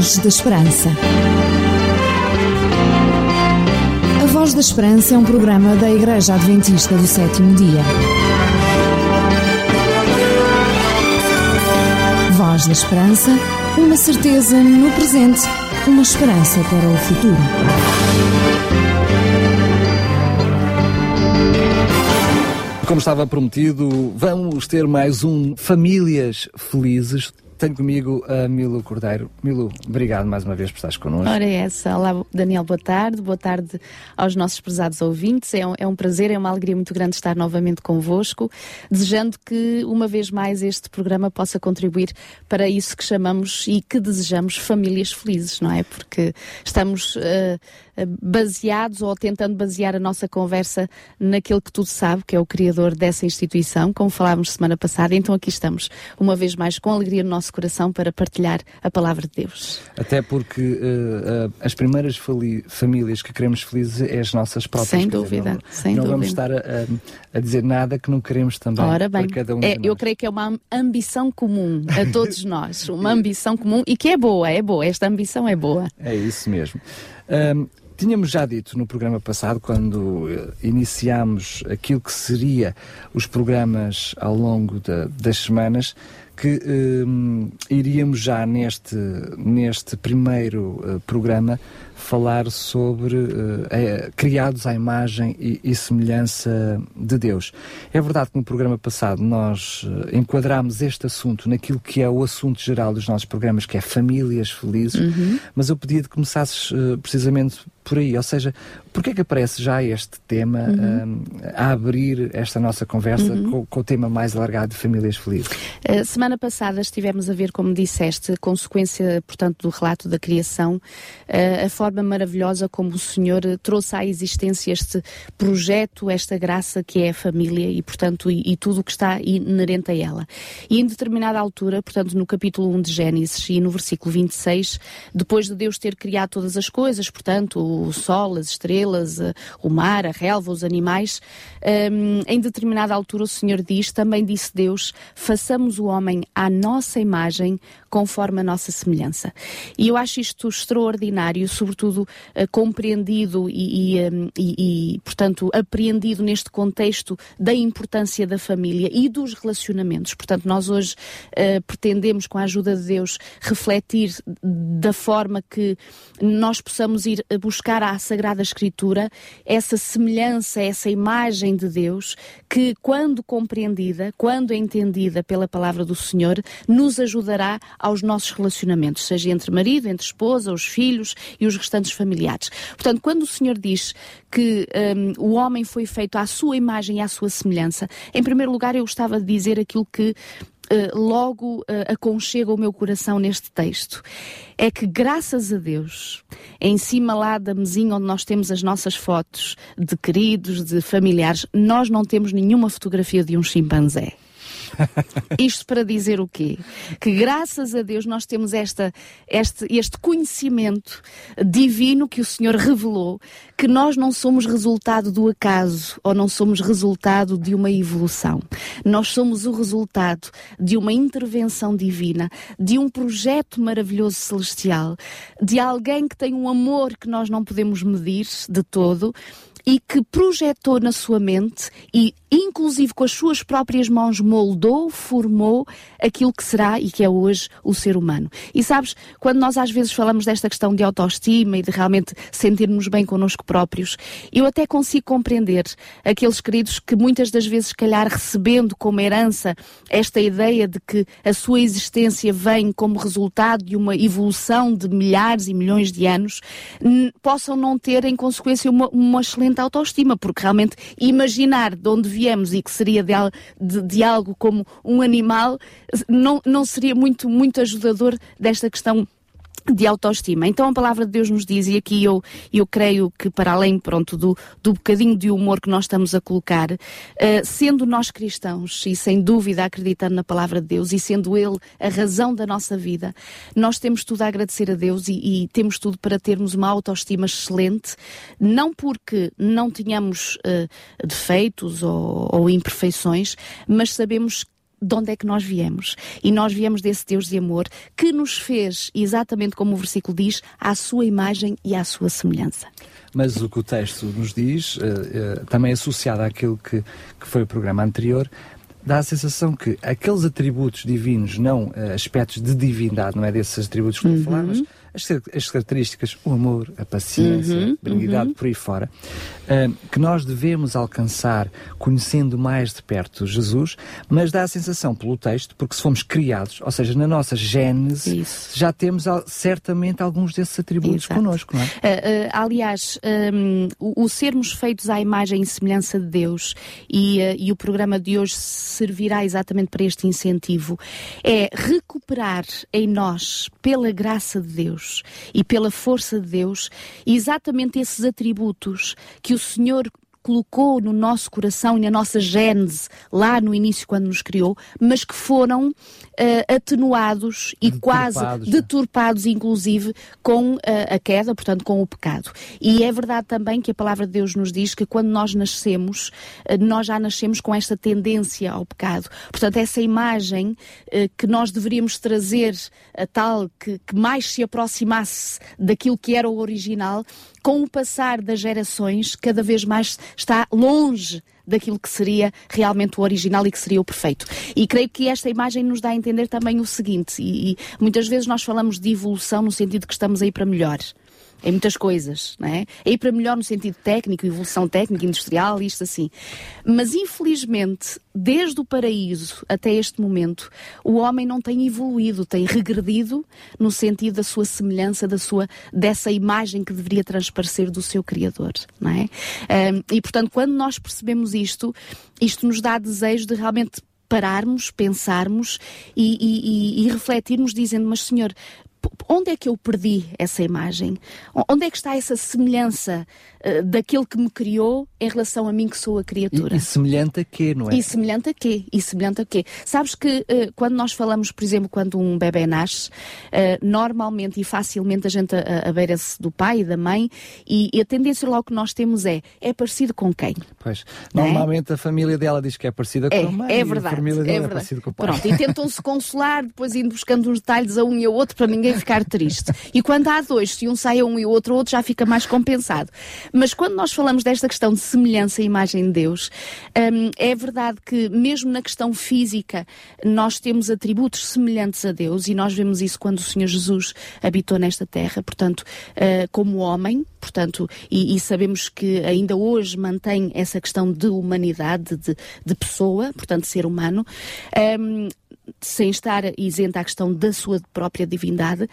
Voz da Esperança. A Voz da Esperança é um programa da Igreja Adventista do Sétimo Dia. Voz da Esperança, uma certeza no presente, uma esperança para o futuro. Como estava prometido, vamos ter mais um Famílias Felizes. Tenho comigo a Milo Cordeiro. Milo, obrigado mais uma vez por estares connosco. Ora, é essa. Olá, Daniel, boa tarde. Boa tarde aos nossos prezados ouvintes. É um, é um prazer, é uma alegria muito grande estar novamente convosco, desejando que, uma vez mais, este programa possa contribuir para isso que chamamos e que desejamos famílias felizes, não é? Porque estamos. Uh, baseados ou tentando basear a nossa conversa naquele que tudo sabe, que é o criador dessa instituição, como falávamos semana passada. Então aqui estamos, uma vez mais, com alegria no nosso coração para partilhar a palavra de Deus. Até porque uh, uh, as primeiras famílias que queremos felizes é as nossas próprias. Sem dúvida, não, sem não dúvida. vamos estar a, a, dizer nada que não queremos também Ora bem, para cada um é, Eu creio que é uma ambição comum a todos nós, uma ambição comum e que é boa, é boa, esta ambição é boa. É isso mesmo. Um, Tínhamos já dito no programa passado, quando uh, iniciámos aquilo que seria os programas ao longo de, das semanas, que um, iríamos já neste, neste primeiro uh, programa falar sobre uh, é, criados à imagem e, e, semelhança de Deus. É verdade que no programa passado nós uh, enquadrámos este assunto naquilo que é o assunto geral dos nossos programas, que é famílias felizes, uhum. mas eu pedia que começasses uh, precisamente por aí, ou seja, porquê é que aparece já este tema uhum. a abrir esta nossa conversa uhum. com, com, o tema mais alargado de famílias felizes? semana passada estivemos a ver, como disseste, consequência, portanto, do relato da criação, a forma forma maravilhosa como o Senhor trouxe à existência este projeto, esta graça que é a família e, portanto, e, e tudo o que está inerente a ela. E em determinada altura, portanto, no capítulo 1 de Gênesis e no versículo 26, depois de Deus ter criado todas as coisas, portanto, o sol, as estrelas, eh, o mar, a relva, os animais, um, em determinada altura o Senhor diz, também disse Deus, façamos o homem à nossa imagem, conforme a nossa semelhança. E eu acho isto extraordinário, sobretudo uh, compreendido e, e, um, e, e, portanto, apreendido neste contexto da importância da família e dos relacionamentos. Portanto, nós hoje uh, pretendemos, com a ajuda de Deus, refletir da forma que nós possamos ir buscar à Sagrada Escritura essa semelhança, essa imagem de Deus, que, quando compreendida, quando entendida pela palavra do Senhor, nos ajudará aos nossos relacionamentos, seja entre marido, entre esposa, os filhos e os restantes familiares. Portanto, quando o Senhor diz que um, o homem foi feito à sua imagem e à sua semelhança, em primeiro lugar eu gostava de dizer aquilo que Uh, logo uh, aconchega o meu coração neste texto. É que, graças a Deus, em cima lá da mesinha onde nós temos as nossas fotos de queridos, de familiares, nós não temos nenhuma fotografia de um chimpanzé. Isto para dizer o quê? Que graças a Deus nós temos esta, este, este conhecimento divino que o Senhor revelou, que nós não somos resultado do acaso ou não somos resultado de uma evolução. Nós somos o resultado de uma intervenção divina, de um projeto maravilhoso celestial, de alguém que tem um amor que nós não podemos medir de todo e que projetou na sua mente e, inclusive com as suas próprias mãos, moldou, formou aquilo que será e que é hoje o ser humano. E sabes, quando nós às vezes falamos desta questão de autoestima e de realmente sentirmos bem connosco próprios, eu até consigo compreender aqueles queridos que muitas das vezes, calhar, recebendo como herança esta ideia de que a sua existência vem como resultado de uma evolução de milhares e milhões de anos, possam não ter, em consequência, uma, uma excelente excelente autoestima, porque realmente imaginar de onde viemos e que seria de, de, de algo como um animal não, não seria muito, muito ajudador desta questão de autoestima. Então a palavra de Deus nos diz, e aqui eu, eu creio que para além pronto, do, do bocadinho de humor que nós estamos a colocar, uh, sendo nós cristãos e sem dúvida acreditando na palavra de Deus e sendo Ele a razão da nossa vida, nós temos tudo a agradecer a Deus e, e temos tudo para termos uma autoestima excelente, não porque não tenhamos uh, defeitos ou, ou imperfeições, mas sabemos de onde é que nós viemos. E nós viemos desse Deus de amor que nos fez, exatamente como o versículo diz, à sua imagem e à sua semelhança. Mas o que o texto nos diz, uh, uh, também associado àquilo que, que foi o programa anterior, dá a sensação que aqueles atributos divinos, não uh, aspectos de divindade, não é desses atributos que uhum. falar, mas as, as, características, o amor, a paciência, uhum, a benignidade uhum. por aí fora, uh, que nós devemos alcançar conhecendo mais de perto Jesus, mas dá a sensação pelo texto, porque se fomos criados, ou seja, na nossa gênese, Isso. já temos certamente alguns desses atributos Exato. connosco, não é? Uh, uh, aliás, um, o, o, sermos feitos à imagem e semelhança de Deus e, e o programa de hoje servirá exatamente para este incentivo, é recuperar em nós, pela graça de Deus, Deus e pela força de Deus, exatamente esses atributos que o Senhor colocou no nosso coração e na nossa gênese, lá no início, quando nos criou, mas que foram uh, atenuados e quase deturpados, inclusive, com uh, a queda, portanto, com o pecado. E é verdade também que a palavra de Deus nos diz que quando nós nascemos, uh, nós já nascemos com esta tendência ao pecado. Portanto, essa imagem que nós deveríamos trazer, a tal que, que mais se aproximasse daquilo que era o original, com o passar das gerações, cada vez mais está longe daquilo que seria realmente o original e que seria o perfeito. E creio que esta imagem nos dá a entender também o seguinte, e, e muitas vezes nós falamos de evolução no sentido que estamos aí para melhor em muitas coisas, não é? É ir para melhor no sentido técnico, evolução técnica, industrial, isto assim. Mas infelizmente, desde o paraíso até este momento, o homem não tem evoluído, tem regredido no sentido da sua semelhança, da sua dessa imagem que deveria transparecer do seu Criador, não é? Um, e portanto, quando nós percebemos isto, isto nos dá desejo de realmente pararmos, pensarmos e, e, e, e, refletirmos, dizendo: Mas, Senhor, onde é que eu perdi essa imagem? Onde é que está essa semelhança uh, daquele que me criou em relação a mim que sou a criatura? E, e semelhante a quê, não é? E semelhante a quê? E semelhante a quê? Sabes que uh, quando nós falamos, por exemplo, quando um bebê nasce, uh, normalmente e facilmente a gente abeira-se do pai e da mãe e, e, a tendência logo que nós temos é, é parecido com quem? Pois, é? normalmente é? a família dela diz que é parecida é, com a mãe é verdade, a família dela é, é verdade. parecida com o pai. Pronto, e tentam-se consolar, depois indo buscando uns detalhes a um e ao outro para ninguém ficar triste. E quando há dois, se um sai a um e o outro, o outro já fica mais compensado. Mas quando nós falamos desta questão de semelhança e imagem de Deus, hum, é verdade que mesmo na questão física nós temos atributos semelhantes a Deus e nós vemos isso quando o Senhor Jesus habitou nesta terra, portanto, uh, como homem, portanto, e, e, sabemos que ainda hoje mantém essa questão de humanidade, de, de pessoa, portanto, ser humano. Um, sem estar isenta à questão da sua própria divindade,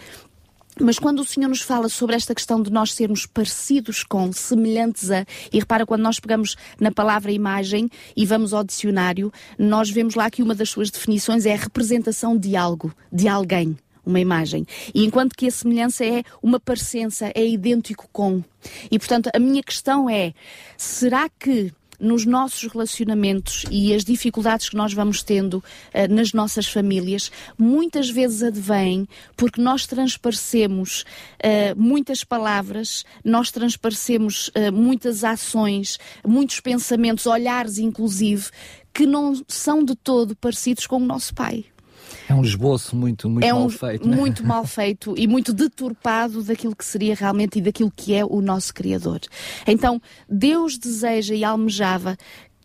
mas quando o Senhor nos fala sobre esta questão de nós sermos parecidos com, semelhantes a, e repara, quando nós pegamos na palavra imagem e vamos ao dicionário, nós vemos lá que uma das suas definições é a representação de algo, de alguém, uma imagem. E enquanto que a semelhança é uma parecença, é idêntico com. E portanto, a minha questão é: será que nos nossos relacionamentos e as dificuldades que nós vamos tendo uh, nas nossas famílias, muitas vezes advêm porque nós transparecemos uh, muitas palavras, nós transparecemos uh, muitas ações, muitos pensamentos, olhares inclusive, que não são de todo parecidos com o nosso pai. É um esboço muito, muito é um, mal feito. Né? Muito mal feito e muito deturpado daquilo que seria realmente e daquilo que é o nosso Criador. Então, Deus deseja e almejava,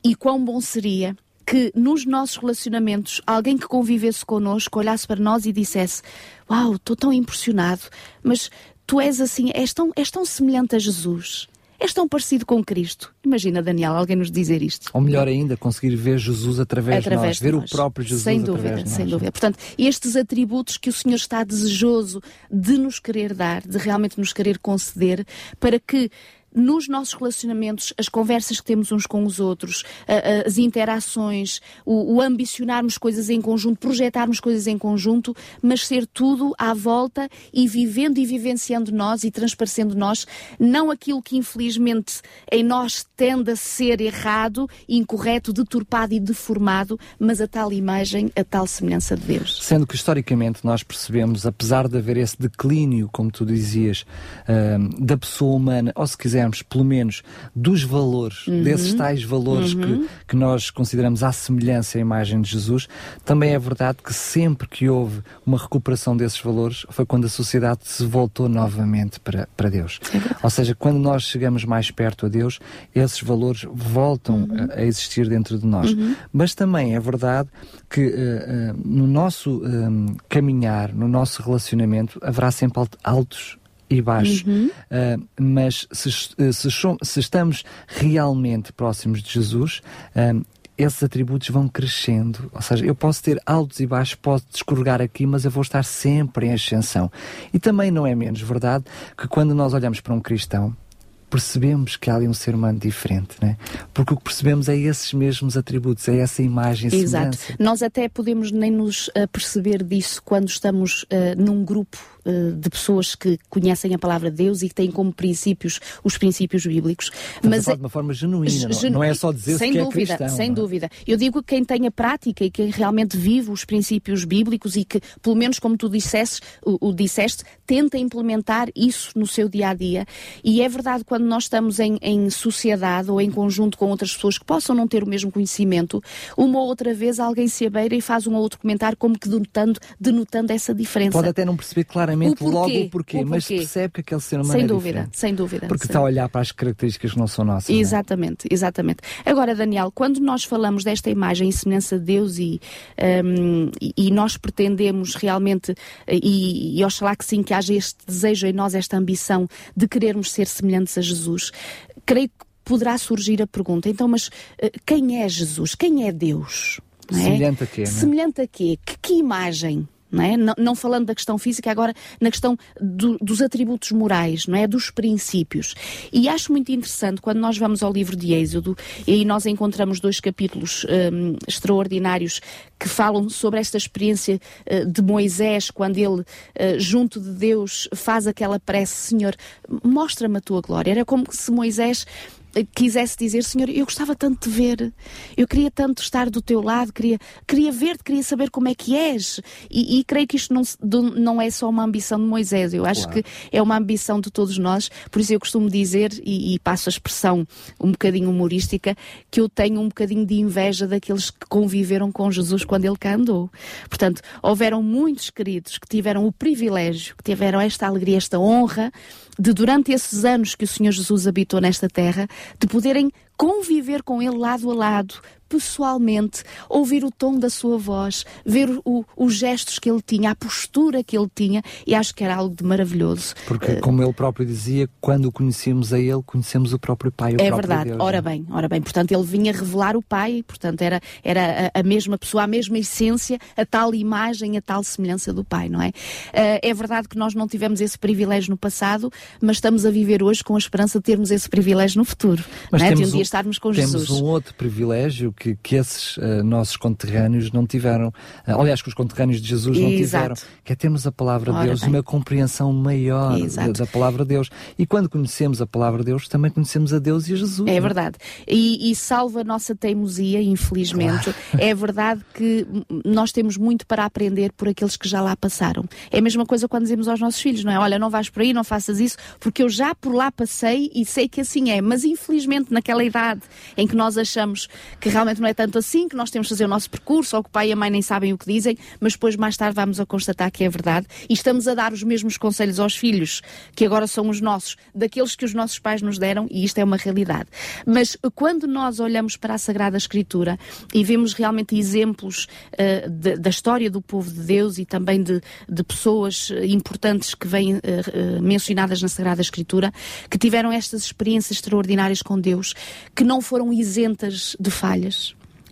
e quão bom seria que nos nossos relacionamentos alguém que convivesse connosco olhasse para nós e dissesse: Uau, estou tão impressionado, mas tu és assim, és tão, és tão semelhante a Jesus és tão parecido com Cristo. Imagina, Daniel, alguém nos dizer isto. Ou melhor ainda, conseguir ver Jesus através, através de nós, ver nós. o próprio Jesus sem dúvida, Sem dúvida. Portanto, estes atributos que o Senhor está desejoso de nos querer dar, de realmente nos querer conceder, para que nos nossos relacionamentos, as conversas que temos uns com os outros, as interações, o, ambicionarmos coisas em conjunto, projetarmos coisas em conjunto, mas ser tudo à volta e vivendo e vivenciando nós e transparecendo nós, não aquilo que infelizmente em nós tende a ser errado, incorreto, deturpado e deformado, mas a tal imagem, a tal semelhança de Deus. Sendo que historicamente nós percebemos, apesar de haver esse declínio, como tu dizias, da pessoa humana, ou se quiser tivermos, pelo menos, dos valores, uhum. desses tais valores uhum. que, que nós consideramos à semelhança à imagem de Jesus, também é verdade que sempre que houve uma recuperação desses valores foi quando a sociedade se voltou novamente para, para Deus. É Ou seja, quando nós chegamos mais perto a Deus, esses valores voltam uhum. a, a, existir dentro de nós. Uhum. Mas também é verdade que uh, uh, no nosso um, caminhar, no nosso relacionamento, haverá sempre altos e baixos. Uhum. Uh, mas se, se, se, estamos realmente próximos de Jesus, uh, esses atributos vão crescendo. Ou seja, eu posso ter altos e baixos, posso escorregar aqui, mas eu vou estar sempre em ascensão. E também não é menos verdade que quando nós olhamos para um cristão, percebemos que há ali um ser humano diferente, né? Porque o que percebemos é esses mesmos atributos, é essa imagem Exato. Nós até podemos nem nos uh, perceber disso quando estamos uh, num grupo de pessoas que conhecem a palavra de Deus e que têm como princípios os princípios bíblicos. Mas é, de uma forma genuína, genu... não, é só dizer sem que é dúvida, é cristão. Sem é? dúvida. Eu digo que quem tem a prática e quem realmente vive os princípios bíblicos e que, pelo menos como tu disseste, o, o disseste, tenta implementar isso no seu dia a dia. E é verdade quando quando nós estamos em, em sociedade ou em conjunto com outras pessoas que possam não ter o mesmo conhecimento, uma ou outra vez alguém se abeira e faz um ou outro comentário como que denotando, denotando essa diferença. Pode até não perceber claramente o porquê, logo o porquê, o porquê, mas percebe que aquele ser humano sem é dúvida, diferente. Sem dúvida, Porque sem está a olhar para as características que não são nossas. Exatamente, é? exatamente. Agora, Daniel, quando nós falamos desta imagem e semelhança de Deus e, um, e, nós pretendemos realmente, e, e oxalá que sim, que haja este desejo em nós, esta ambição de querermos ser semelhantes a Jesus, creio que poderá surgir a pergunta: então, mas uh, quem é Jesus? Quem é Deus? É? Semelhante a quê? Né? Semelhante a quê? Que, que imagem? Não, é? não, não, falando da questão física, agora na questão do, dos atributos morais, não é? dos princípios. E acho muito interessante quando nós vamos ao livro de Êxodo e nós encontramos dois capítulos um, extraordinários que falam sobre esta experiência uh, de Moisés, quando ele, uh, junto de Deus, faz aquela prece: Senhor, mostra-me a tua glória. Era como se Moisés quisesse dizer, Senhor, eu gostava tanto de ver, eu queria tanto estar do teu lado, queria, queria ver-te, queria saber como é que és. E, e creio que isto não, não é só uma ambição de Moisés, eu acho claro. que é uma ambição de todos nós, por isso eu costumo dizer, e, e, passo a expressão um bocadinho humorística, que eu tenho um bocadinho de inveja daqueles que conviveram com Jesus quando ele cá andou. Portanto, houveram muitos queridos que tiveram o privilégio, que tiveram esta alegria, esta honra de durante esses anos que o Senhor Jesus habitou nesta terra, de poderem conviver com Ele lado a lado, pessoalmente, ouvir o tom da sua voz, ver o, os gestos que ele tinha, a postura que ele tinha, e acho que era algo de maravilhoso. Porque, uh, como ele próprio dizia, quando o conhecemos a ele, conhecemos o próprio Pai. O é próprio verdade, Deus, ora é? bem, ora bem, portanto ele vinha revelar o Pai, portanto era, era a, a, mesma pessoa, a mesma essência, a tal imagem, a tal semelhança do Pai, não é? Uh, é verdade que nós não tivemos esse privilégio no passado, mas estamos a viver hoje com a esperança de termos esse privilégio no futuro, mas é? de um dia estarmos com temos Jesus. Temos um outro privilégio que, que esses uh, nossos conterrâneos não tiveram, uh, aliás, que os conterrâneos de Jesus não Exato. tiveram, que é termos a palavra de Deus bem. e uma compreensão maior da, da, palavra de Deus. E quando conhecemos a palavra de Deus, também conhecemos a Deus e a Jesus. É verdade. E, e salva a nossa teimosia, infelizmente. Claro. É verdade que nós temos muito para aprender por aqueles que já lá passaram. É a mesma coisa quando dizemos aos nossos filhos, não é? Olha, não vais por aí, não faças isso, porque eu já por lá passei e sei que assim é. Mas infelizmente, naquela idade em que nós achamos que realmente não é tanto assim, que nós temos de fazer o nosso percurso, ou que o pai e a mãe nem sabem o que dizem, mas depois mais tarde vamos a constatar que é verdade e estamos a dar os mesmos conselhos aos filhos, que agora são os nossos, daqueles que os nossos pais nos deram, e isto é uma realidade. Mas quando nós olhamos para a Sagrada Escritura e vemos realmente exemplos uh, de, da história do povo de Deus e também de, de pessoas importantes que vêm uh, uh, mencionadas na Sagrada Escritura, que tiveram estas experiências extraordinárias com Deus, que não foram isentas de falhas,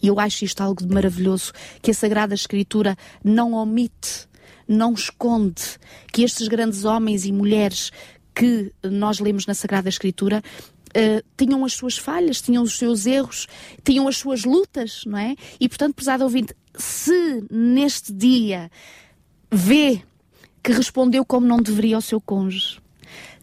e eu acho isto algo de maravilhoso, que a Sagrada Escritura não omite, não esconde, que estes grandes homens e mulheres que nós lemos na Sagrada Escritura Uh, tinham as suas falhas, tinham os seus erros, tinham as suas lutas, não é? E portanto, prezado ouvinte, se neste dia vê que respondeu como não deveria ao seu cônjuge,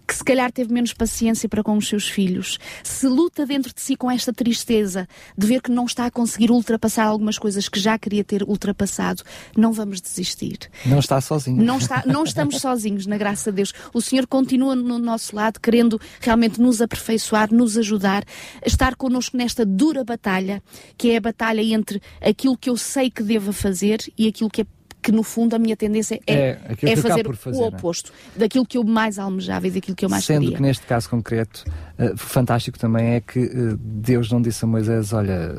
que se calhar teve menos paciência para com os seus filhos, se luta dentro de si com esta tristeza de ver que não está a conseguir ultrapassar algumas coisas que já queria ter ultrapassado, não vamos desistir. Não está sozinho. Não, está, não estamos sozinhos, na graça de Deus. O Senhor continua no nosso lado, querendo realmente nos aperfeiçoar, nos ajudar, estar connosco nesta dura batalha, que é a batalha entre aquilo que eu sei que devo fazer e aquilo que é que no fundo a minha tendência é, é, é fazer, fazer, o é? oposto é? daquilo que eu mais almejava e daquilo que eu mais Sendo queria. que neste caso concreto, uh, fantástico também é que uh, Deus não disse a Moisés, olha,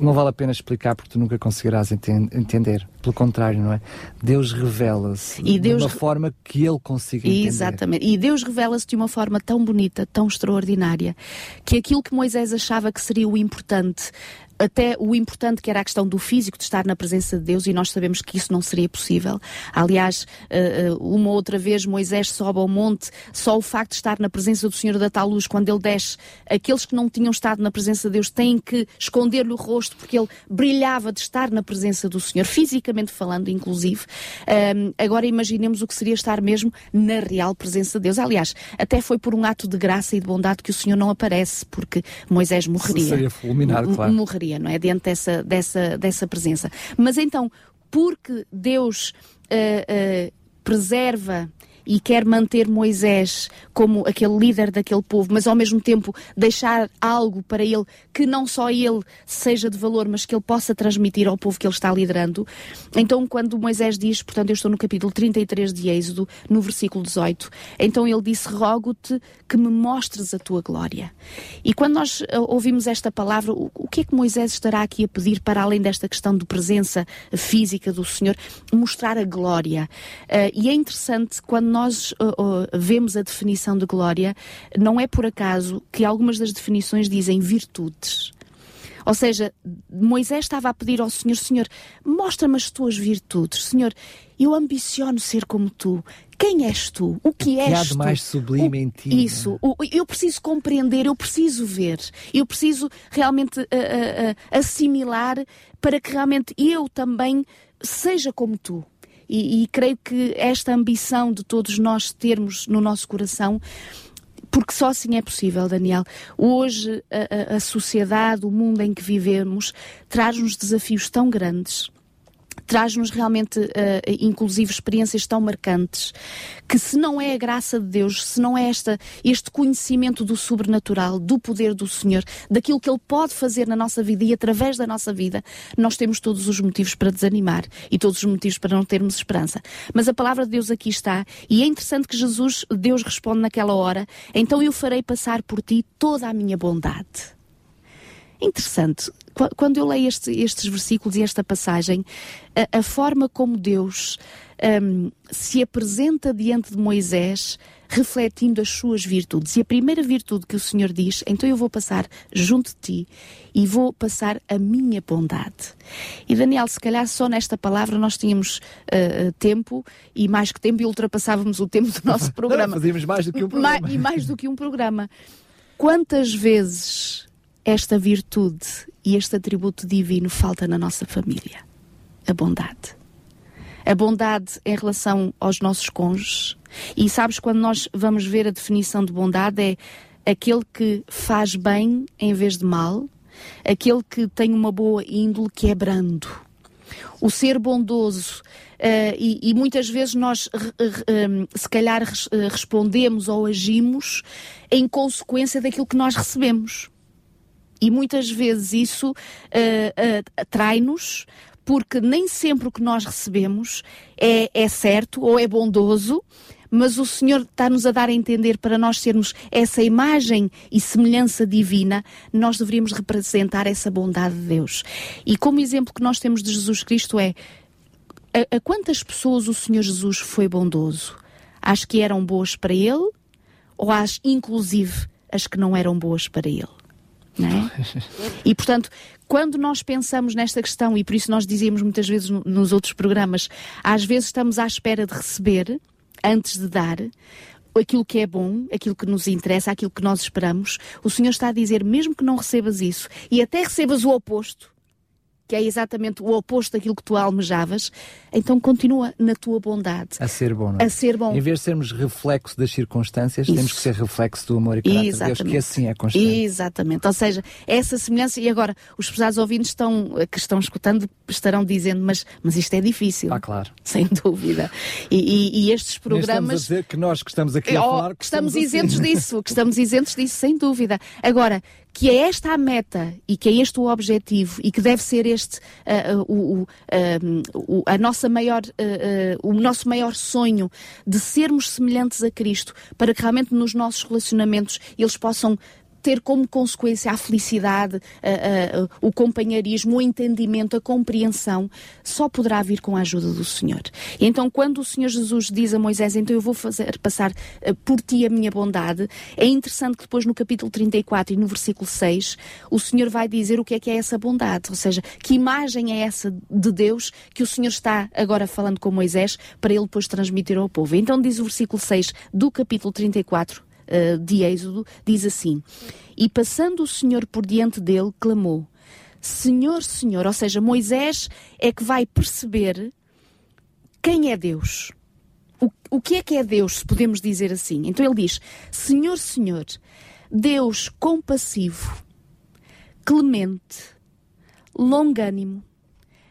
não vale a pena explicar porque tu nunca conseguirás enten entender. Pelo contrário, não é? Deus revela-se de uma forma que ele consiga entender. Exatamente. E Deus revela-se de uma forma tão bonita, tão extraordinária, que aquilo que Moisés achava que seria o importante, até o importante que era a questão do físico, de estar na presença de Deus, e nós sabemos que isso não seria possível. Aliás, eh, eh, uma outra vez Moisés sobe ao monte, só o facto de estar na presença do Senhor da tal luz, quando ele desce, aqueles que não tinham estado na presença de Deus têm que esconder-lhe o rosto, porque ele brilhava de estar na presença do Senhor, fisicamente falando, inclusive. agora imaginemos o que seria estar mesmo na real presença de Deus. Aliás, até foi por um ato de graça e de bondade que o Senhor não aparece, porque Moisés morreria. Seria fulminado, claro. Morreria não é? Diante dessa, dessa, dessa presença. Mas então, porque Deus uh, uh, preserva e quer manter Moisés como aquele líder daquele povo, mas ao mesmo tempo deixar algo para ele que não só ele seja de valor, mas que ele possa transmitir ao povo que ele está liderando. Então, quando Moisés diz, portanto, eu estou no capítulo 33 de Êxodo, no versículo 18, então ele disse: Rogo-te que me mostres a tua glória. E quando nós eh, ouvimos esta palavra, o que é que Moisés estará aqui a pedir para além desta questão de presença física do Senhor? Mostrar a glória. Uh, e é interessante quando nós nós uh, uh, vemos a definição de glória, não é por acaso que algumas das definições dizem virtudes. Ou seja, Moisés estava a pedir ao Senhor: Senhor, mostra-me as tuas virtudes. Senhor, eu ambiciono ser como tu. Quem és tu? O que, o que és há de mais sublime o, em ti? Isso. O, eu preciso compreender, eu preciso ver, eu preciso realmente uh, uh, uh, assimilar para que realmente eu também seja como tu. E, e creio que esta ambição de todos nós termos no nosso coração porque só assim é possível, Daniel. Hoje a, a, sociedade, o mundo em que vivemos, traz-nos desafios tão grandes traz-nos realmente, uh, inclusive, experiências tão marcantes que, se não é a graça de Deus, se não é esta, este conhecimento do sobrenatural, do poder do Senhor, daquilo que Ele pode fazer na nossa vida e através da nossa vida, nós temos todos os motivos para desanimar e todos os motivos para não termos esperança. Mas a palavra de Deus aqui está e é interessante que Jesus, Deus responde naquela hora: então eu farei passar por ti toda a minha bondade. Interessante. Quando eu leio este, estes versículos e esta passagem, a, a forma como Deus um, se apresenta diante de Moisés, refletindo as suas virtudes. E a primeira virtude que o Senhor diz, então eu vou passar junto de ti e vou passar a minha bondade. E Daniel, se calhar só nesta palavra nós tínhamos uh, tempo e mais que tempo e ultrapassávamos o tempo do nosso programa. Fazíamos mais do que um programa. e mais do que um programa. Quantas vezes esta virtude e este atributo divino falta na nossa família: a bondade. A bondade em relação aos nossos cônjuges. E sabes, quando nós vamos ver a definição de bondade, é aquele que faz bem em vez de mal, aquele que tem uma boa índole, que é brando. O ser bondoso, Uh, e, e, muitas vezes nós, uh, se calhar, uh, respondemos ou agimos em consequência daquilo que nós recebemos. E muitas vezes isso uh, uh, atrai-nos, porque nem sempre o que nós recebemos é, é certo ou é bondoso, mas o Senhor está-nos a dar a entender para nós sermos essa imagem e semelhança divina, nós deveríamos representar essa bondade de Deus. E como exemplo que nós temos de Jesus Cristo é a, a quantas pessoas o Senhor Jesus foi bondoso? As que eram boas para ele ou às, inclusive, as que não eram boas para ele? É? E portanto, quando nós pensamos nesta questão, e por isso nós dizíamos muitas vezes nos outros programas, às vezes estamos à espera de receber antes de dar aquilo que é bom, aquilo que nos interessa, aquilo que nós esperamos. O Senhor está a dizer, mesmo que não recebas isso e até recebas o oposto, que é exatamente o oposto daquilo que tu almejavas, então continua na tua bondade. A ser bom, não é? A ser bom. Em vez de sermos reflexo das circunstâncias, Isso. temos que ser reflexo do amor e caráter exatamente. de Deus, que assim é constante. Exatamente. Ou seja, essa semelhança, e agora, os pesados ouvintes estão, que estão escutando estarão dizendo, mas, mas isto é difícil. Ah, claro. Sem dúvida. E, e, e estes programas... estamos a dizer que nós que estamos aqui a oh, falar... Que estamos, estamos isentos assim. disso, que estamos isentos disso, sem dúvida. Agora, que é esta a meta e que é este o objetivo e que deve ser este uh, uh, uh, a nossa maior, o nosso maior sonho de sermos semelhantes a Cristo para que realmente nos nossos relacionamentos eles possam ter como consequência a felicidade, a, a, o companheirismo, o entendimento, a compreensão, só poderá vir com a ajuda do Senhor. E então, quando o Senhor Jesus diz a Moisés, então eu vou fazer passar uh, por ti a minha bondade, é interessante que depois no capítulo 34 e no versículo 6, o Senhor vai dizer o que é que é essa bondade, ou seja, que imagem é essa de Deus que o Senhor está agora falando com Moisés para ele depois transmitir ao povo. Então diz o versículo 6 do capítulo 34, uh, de Êxodo, diz assim: E passando o Senhor por diante dele, clamou: Senhor, Senhor, ou seja, Moisés é que vai perceber quem é Deus. O, o que é que é Deus, se podemos dizer assim? Então ele diz: Senhor, Senhor, Deus compassivo, clemente, longânimo,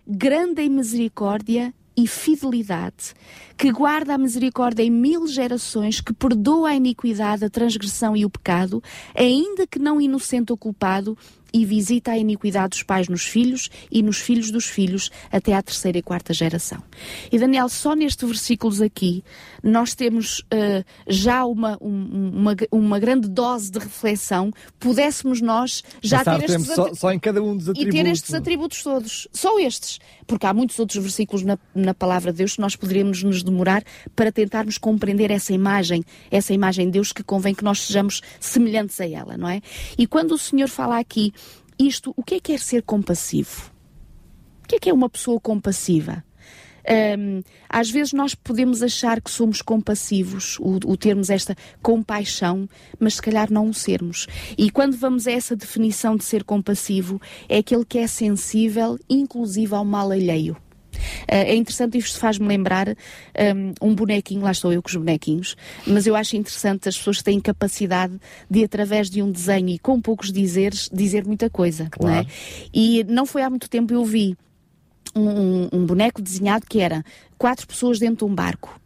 grande em misericórdia e fidelidade, que guarda a misericórdia em mil gerações, que perdoa a iniquidade, a transgressão e o pecado, ainda que não inocente ou culpado, e visita a iniquidade dos pais nos filhos e nos filhos dos filhos até à terceira e quarta geração. E Daniel, só nestes versículos aqui, nós temos uh, já uma, um, uma, uma grande dose de reflexão, pudéssemos nós já Passar ter estes só, só, em cada um dos atributos. E ter estes atributos todos, só estes, porque há muitos outros versículos na, na palavra de Deus que nós poderíamos nos demorar para tentarmos compreender essa imagem, essa imagem de Deus que convém que nós sejamos semelhantes a ela, não é? E quando o Senhor fala aqui isto, o que é que é ser compassivo? O que é que é uma pessoa compassiva? Um, às vezes nós podemos achar que somos compassivos, o, o, termos esta compaixão, mas se calhar não o sermos. E quando vamos a essa definição de ser compassivo, é aquele que é sensível, inclusive ao mal alheio. Uh, é interessante, isto faz-me lembrar um, um, bonequinho, lá estou eu com os bonequinhos, mas eu acho interessante as pessoas que têm capacidade de, através de um desenho e com poucos dizeres, dizer muita coisa. Claro. Não é? E não foi há muito tempo eu vi um, um, boneco desenhado que era quatro pessoas dentro de um barco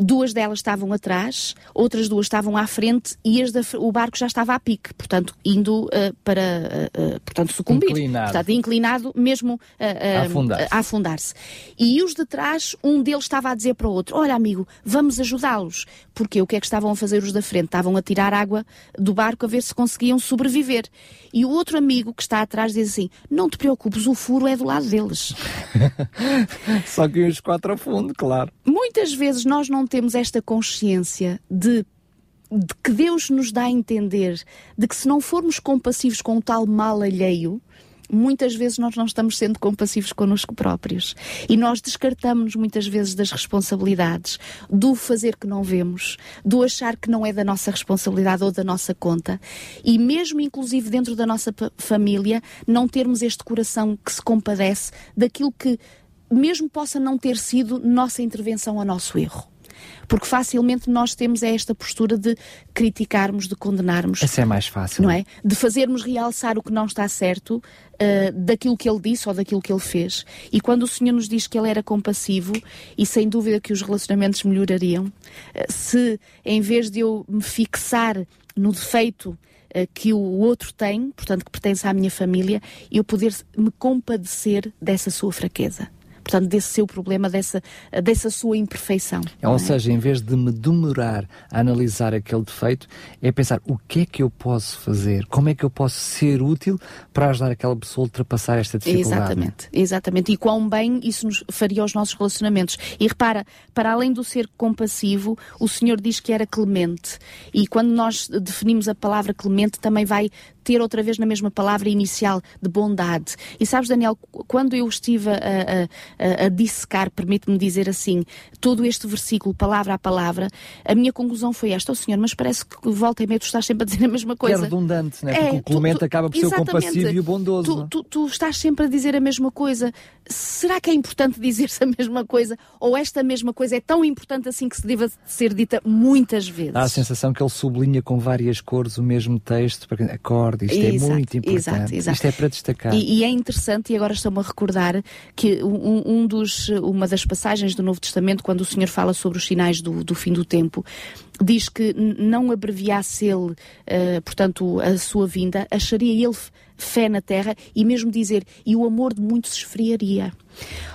duas delas estavam atrás, outras duas estavam à frente e da, o barco já estava a pique, portanto, indo uh, para, uh, uh, portanto, sucumbir. Inclinado. Portanto, inclinado mesmo a afundar-se. Afundar e os de trás, um deles estava a dizer para o outro, olha amigo, vamos ajudá-los. Porque o que é que estavam a fazer os da frente? Estavam a tirar água do barco a ver se conseguiam sobreviver. E o outro amigo que está atrás diz assim, não te preocupes, o furo é do lado deles. Só que os quatro a fundo, claro. Muitas vezes nós não temos esta consciência de, de que Deus nos dá a entender de que se não formos compassivos com o tal mal alheio, muitas vezes nós não estamos sendo compassivos connosco próprios. E nós descartamos muitas vezes das responsabilidades, do fazer que não vemos, do achar que não é da nossa responsabilidade ou da nossa conta. E mesmo, inclusive, dentro da nossa família, não termos este coração que se compadece daquilo que, mesmo possa não ter sido nossa intervenção ou nosso erro. Porque facilmente nós temos esta postura de criticarmos, de condenarmos. Essa é mais fácil. Não é? De fazermos realçar o que não está certo uh, daquilo que ele disse ou daquilo que ele fez. E quando o Senhor nos diz que ele era compassivo, e sem dúvida que os relacionamentos melhorariam, uh, se em vez de eu me fixar no defeito uh, que o outro tem, portanto que pertence à minha família, eu poder me compadecer dessa sua fraqueza portanto, desse seu problema, dessa, dessa sua imperfeição. É, ou é? seja, em vez de me demorar a analisar aquele defeito, é pensar o que é que eu posso fazer, como é que eu posso ser útil para ajudar aquela pessoa a ultrapassar esta dificuldade. Exatamente, exatamente. E quão bem isso nos faria aos nossos relacionamentos. E repara, para além do ser compassivo, o Senhor diz que era clemente. E quando nós definimos a palavra clemente, também vai ter outra vez na mesma palavra inicial de bondade. E sabes, Daniel, quando eu estive a, a, a, a dissecar, permite-me dizer assim, todo este versículo, palavra a palavra, a minha conclusão foi esta, oh Senhor, mas parece que volta e meia tu estás sempre a dizer a mesma coisa. Que é redundante, né? Porque é, o Clemente tu, tu, acaba por ser o compassivo e o bondoso. Tu, tu, estás sempre a dizer a mesma coisa. Será que é importante dizer-se a mesma coisa? Ou esta mesma coisa é tão importante assim que se deva ser dita muitas vezes? Dá a sensação que ele sublinha com várias cores o mesmo texto, para isto é exato, é muito importante. Exato, exato. Isto é para destacar. E, e é interessante, e agora estou-me a recordar, que um, um, dos, uma das passagens do Novo Testamento, quando o Senhor fala sobre os sinais do, do fim do tempo, diz que não abreviasse ele, uh, portanto, a sua vinda, acharia ele fé na terra e mesmo dizer, e o amor de muitos esfriaria.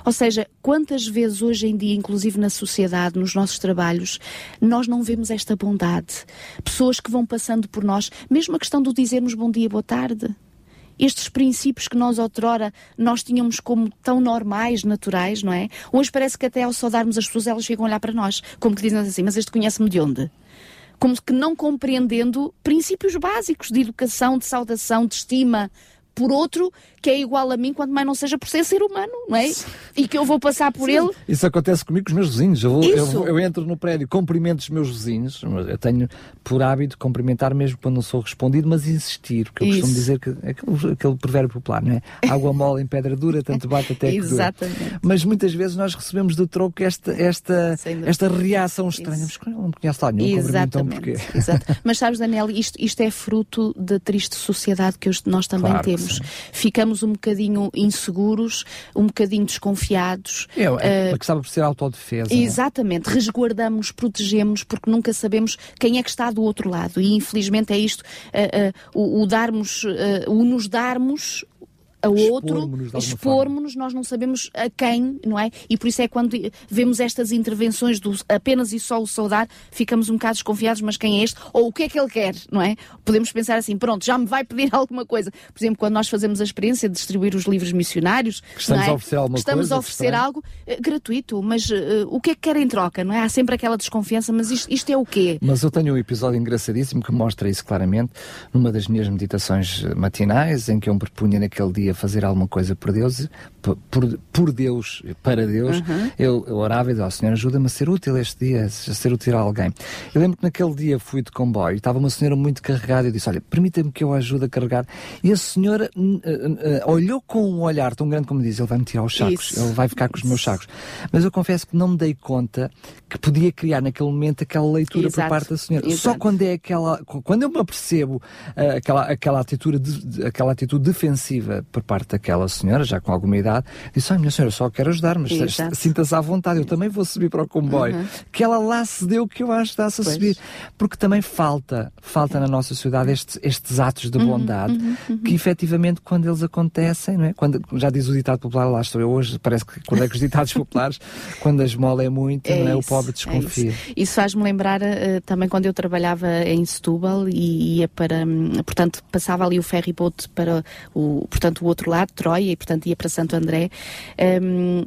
Ou seja, quantas vezes hoje em dia, inclusive na sociedade, nos nossos trabalhos, nós não vemos esta bondade. Pessoas que vão passando por nós, mesmo a questão do dizermos bom dia, boa tarde. Estes princípios que nós outrora nós tínhamos como tão normais, naturais, não é? Hoje parece que até ao saudarmos as pessoas elas ficam a olhar para nós, como que dizem assim, mas este conhece-me de onde? Como que não compreendendo princípios básicos de educação, de saudação, de estima por outro que é igual a mim, quanto mais não seja por ser ser humano, não é? E que eu vou passar por Sim. ele. Isso acontece comigo com os meus vizinhos. Eu, vou, eu, eu, entro no prédio, cumprimento os meus vizinhos. Eu tenho por hábito cumprimentar mesmo quando não sou respondido, mas insistir, porque eu Isso. costumo dizer que aquele, aquele provérbio popular, não é? Água mole em pedra dura, tanto bate até que Exatamente. Dura. Mas muitas vezes nós recebemos do troco esta, esta, esta reação estranha. Isso. Mas não me conhece lá nenhum, então porquê? Exato. Mas sabes, Daniel, isto, isto é fruto da triste sociedade que nós também claro temos. Ficamos ficamos um bocadinho inseguros, um bocadinho desconfiados. É, é uh, por ser autodefesa. É? Exatamente, resguardamos, protegemos, porque nunca sabemos quem é que está do outro lado. E infelizmente é isto, uh, uh, o, o, darmos, o nos darmos a outro, expormos-nos, nós não sabemos a quem, não é? E por isso é quando vemos estas intervenções do apenas e só o saudar, ficamos um bocado desconfiados, mas quem é este? Ou o que é que ele quer, não é? Podemos pensar assim, pronto, já me vai pedir alguma coisa. Por exemplo, quando nós fazemos a experiência de distribuir os livros missionários, que estamos é? a oferecer alguma estamos coisa, a oferecer algo uh, gratuito, mas uh, o que é que quer em troca, não é? Há sempre aquela desconfiança, mas isto, isto é o quê? Mas eu tenho um episódio engraçadíssimo que mostra isso claramente, numa das minhas meditações matinais, em que eu me propunha naquele dia fazer alguma coisa por Deus, por, por Deus, para Deus, uhum. eu, eu, orava e dizia, oh, Senhor, ajuda-me a ser útil este dia, a ser útil a alguém. Eu lembro que naquele dia fui de comboio e estava uma senhora muito carregada e eu disse, olha, permita-me que eu a ajude a carregar. E a senhora uh, uh, uh, olhou com um olhar tão grande como diz, ele vai me tirar os sacos, Isso. ele vai ficar com os meus sacos. Mas eu confesso que não me dei conta que podia criar naquele momento aquela leitura Exato. por parte da senhora. Exato. Só quando é aquela, quando eu me apercebo aquela, aquela, atitude de, aquela atitude defensiva por parte daquela senhora, já com alguma idade, disse: Ai, minha senhora, eu só quero ajudar, mas sinta-se à vontade, eu também vou subir para o comboio. Uhum. Que ela lá cedeu que eu ajudasse a pois. subir. Porque também falta, falta na nossa sociedade estes, estes atos de uhum, bondade uhum, uhum, que efetivamente, quando eles acontecem, não é? quando, já diz o ditado popular, lá estou eu hoje, parece que quando é que os ditados populares, quando a esmola é muito, é não é? Isso, o pobre desconfia. É isso, isso faz-me lembrar uh, também quando eu trabalhava em Setúbal e ia para, um, portanto, passava ali o ferry boat para o, portanto, o outro lado, Troia, e portanto ia para Santo André. Um,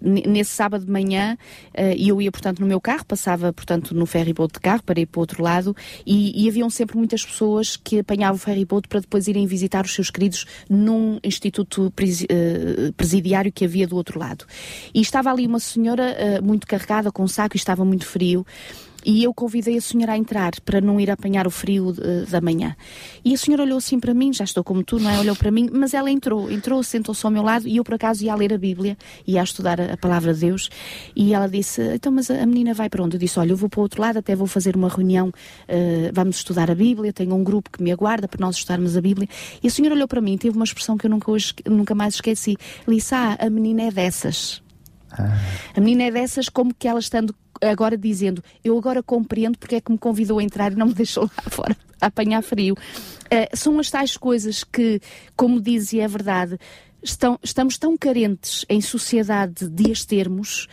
nesse sábado de manhã uh, eu ia, portanto, no meu carro, passava, portanto, no ferryboat de carro para ir para o outro lado e, e haviam sempre muitas pessoas que apanhavam o ferryboat para depois irem visitar os seus queridos num instituto uh, presidiário que havia do outro lado. E estava ali uma senhora uh, muito carregada com um saco e estava muito frio e eu convidei a senhora a entrar para não ir apanhar o frio uh, da manhã. E a senhora olhou assim para mim, já estou como tu, não é? Olhou para mim, mas ela entrou, entrou, sentou-se ao meu lado e eu por acaso ia a ler a Bíblia, ia a estudar a, a palavra de Deus. E ela disse: Então, mas a, a, menina vai para onde? Eu disse: Olha, eu vou para o outro lado, até vou fazer uma reunião, uh, vamos estudar a Bíblia. Tenho um grupo que me aguarda para nós estudarmos a Bíblia. E a senhora olhou para mim, teve uma expressão que eu nunca, hoje, nunca mais esqueci. Disse: Ah, a menina é dessas. Ah. A menina é dessas como que ela estando agora dizendo, eu agora compreendo porque é que me convidou a entrar e não me deixou lá fora a apanhar frio. Uh, são as tais coisas que, como dizia, é verdade, estão, estamos tão carentes em sociedade de as termos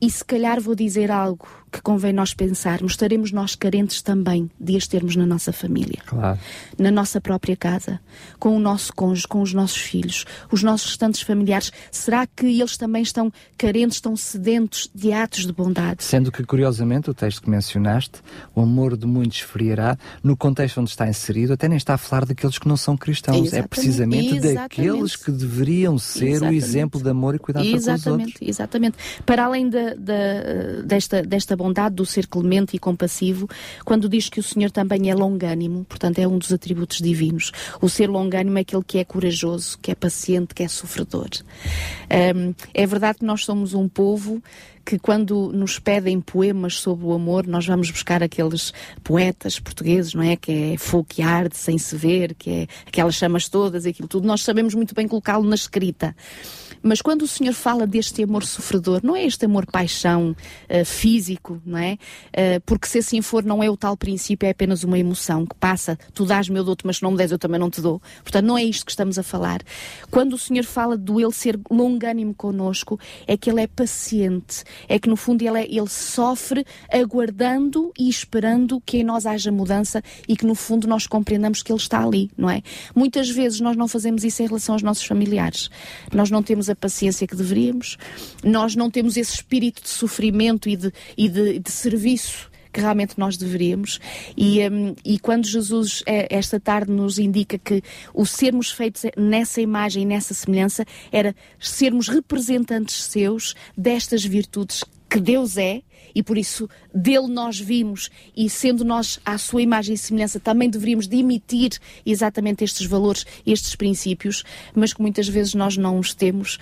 e se calhar vou dizer algo que convém nós pensarmos, estaremos nós carentes também de as termos na nossa família, claro. na nossa própria casa, com o nosso cônjuge, com os nossos filhos, os nossos restantes familiares. Será que eles também estão carentes, estão sedentos de atos de bondade? Sendo que, curiosamente, o texto que mencionaste, o amor de muitos esfriará, no contexto onde está inserido, até nem está a falar daqueles que não são cristãos, é Exatamente. é precisamente Exatamente. daqueles que deveriam ser Exatamente. o exemplo de amor e cuidado para com os outros. Exatamente, exatamente. Para além da, da- desta, desta bondade do ser clemente e compassivo, quando diz que o Senhor também é longânimo, portanto é um dos atributos divinos. O ser longânimo é aquele que é corajoso, que é paciente, que é sofredor. Hum, é verdade que nós somos um povo que quando nos pedem poemas sobre o amor, nós vamos buscar aqueles poetas portugueses, não é? Que é fogo que arde sem se ver, que é aquelas chamas todas, aquilo tudo. Nós sabemos muito bem colocá-lo na escrita. Mas quando o Senhor fala deste amor sofredor, não é este amor paixão eh, físico, não é? Eh, porque se assim for, não é o tal princípio, é apenas uma emoção que passa, tu dás-me, eu dou-te, mas não me des, eu também não te dou. Portanto, não é isto que estamos a falar. Quando o Senhor fala do Ele ser longânimo conosco, é que Ele é paciente, é que no fundo Ele, é- ele sofre aguardando e esperando que em nós haja mudança e que no fundo nós compreendamos que Ele está ali, não é? Muitas vezes nós não fazemos isso em relação aos nossos familiares. Nós não temos a paciência que deveríamos, nós não temos esse espírito de sofrimento e de, e de, de serviço que realmente nós deveríamos. E, hum, e quando Jesus, eh, esta tarde, nos indica que o sermos feitos nessa imagem nessa semelhança era sermos representantes seus destas virtudes que Deus é. E por isso dele nós vimos, e sendo nós à sua imagem e semelhança, também deveríamos de emitir exatamente estes valores, estes princípios, mas que muitas vezes nós não os temos,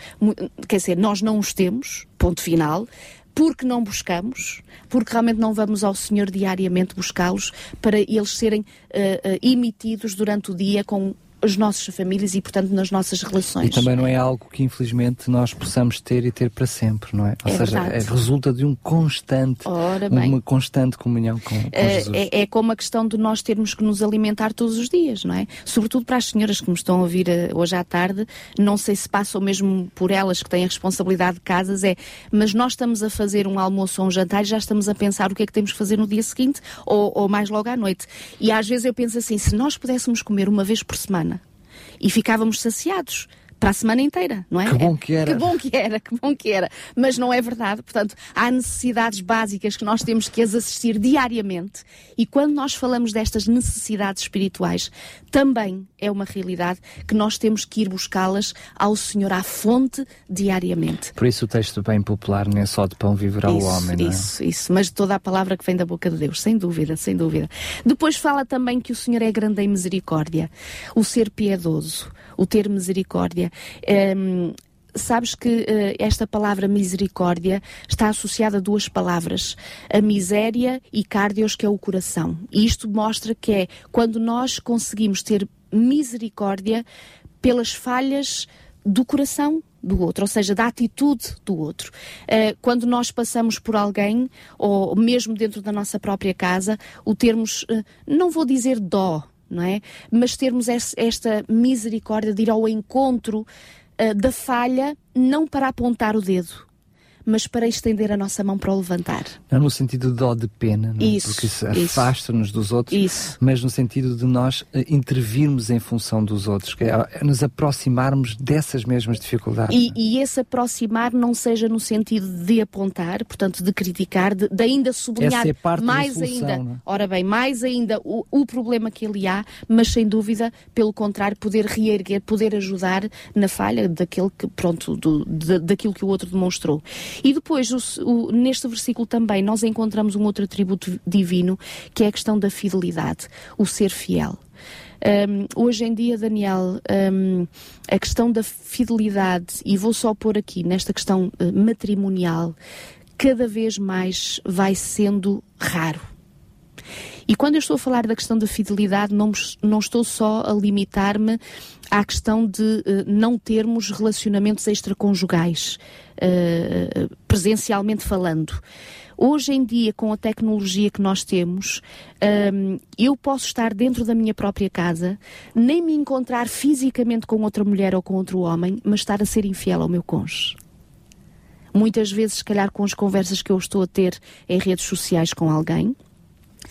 quer dizer, nós não os temos, ponto final, porque não buscamos, porque realmente não vamos ao Senhor diariamente buscá-los para eles serem eh, eh, emitidos durante o dia com as nossas famílias e, portanto, nas nossas relações. E também não é algo que infelizmente nós possamos ter e ter para sempre, não é? Ou É seja, é, resulta de um constante, uma constante comunhão com, com Eh, Jesus. é, é como a questão de nós termos que nos alimentar todos os dias, não é? Sobretudo para as senhoras que me estão a ouvir eh, hoje à tarde, não sei se passam mesmo por elas que têm a responsabilidade de casas, é, mas nós estamos a fazer um almoço ou um jantar e já estamos a pensar o que é que temos que fazer no dia seguinte ou, ou mais logo à noite. E às vezes eu penso assim, se nós pudéssemos comer uma vez por semana e ficávamos saciados para a semana inteira, não é? Que bom que era. Que bom que era, que bom que era. Mas não é verdade. Portanto, há necessidades básicas que nós temos que as assistir diariamente. E quando nós falamos destas necessidades espirituais, também é uma realidade que nós temos que ir buscá-las ao Senhor, à fonte, diariamente. Por isso o texto bem popular, nem só de pão viverá o Isso, homem, não é? isso, isso. Mas de toda a palavra que vem da boca de Deus, sem dúvida, sem dúvida. Depois fala também que o Senhor é grande em misericórdia, o ser piedoso, o ter misericórdia. Hum, Sabes que eh, esta palavra misericórdia está associada a duas palavras, a miséria e cardios, que é o coração. E isto mostra que é quando nós conseguimos ter misericórdia pelas falhas do coração do outro, ou seja, da atitude do outro. Eh, quando nós passamos por alguém, ou mesmo dentro da nossa própria casa, o termos, eh, não vou dizer dó, não é? Mas termos es- esta misericórdia de ir ao encontro eh, da falha, não para apontar o dedo, mas para estender a nossa mão para o levantar. Não no sentido de dó de pena, não é? Isso, porque isso afasta-nos dos outros, Isso. mas no sentido de nós eh, intervirmos em função dos outros, que é, é nos aproximarmos dessas mesmas dificuldades. E, é? e esse aproximar não seja no sentido de apontar, portanto, de criticar, de, de ainda sublinhar é mais solução, ainda, não é? ora bem, mais ainda o, o problema que ali há, mas sem dúvida, pelo contrário, poder reerguer, poder ajudar na falha daquele que, pronto, do, da- daquilo que o outro demonstrou. E depois, o- o- neste versículo também, nós encontramos um outro atributo divino, que é a questão da fidelidade, o ser fiel. Um, hoje em dia, Daniel, um, a questão da fidelidade, e vou só pôr aqui nesta questão eh, matrimonial, cada vez mais vai sendo raro. E quando eu estou a falar da questão da fidelidade, não, não estou só a limitar-me à questão de eh, não termos relacionamentos extraconjugais, eh, presencialmente falando. Hoje em dia, com a tecnologia que nós temos, hum, eu posso estar dentro da minha própria casa, nem me encontrar fisicamente com outra mulher ou com outro homem, mas estar a ser infiel ao meu cônjuge. muitas vezes, se calhar, com as conversas que eu estou a ter em redes sociais com alguém,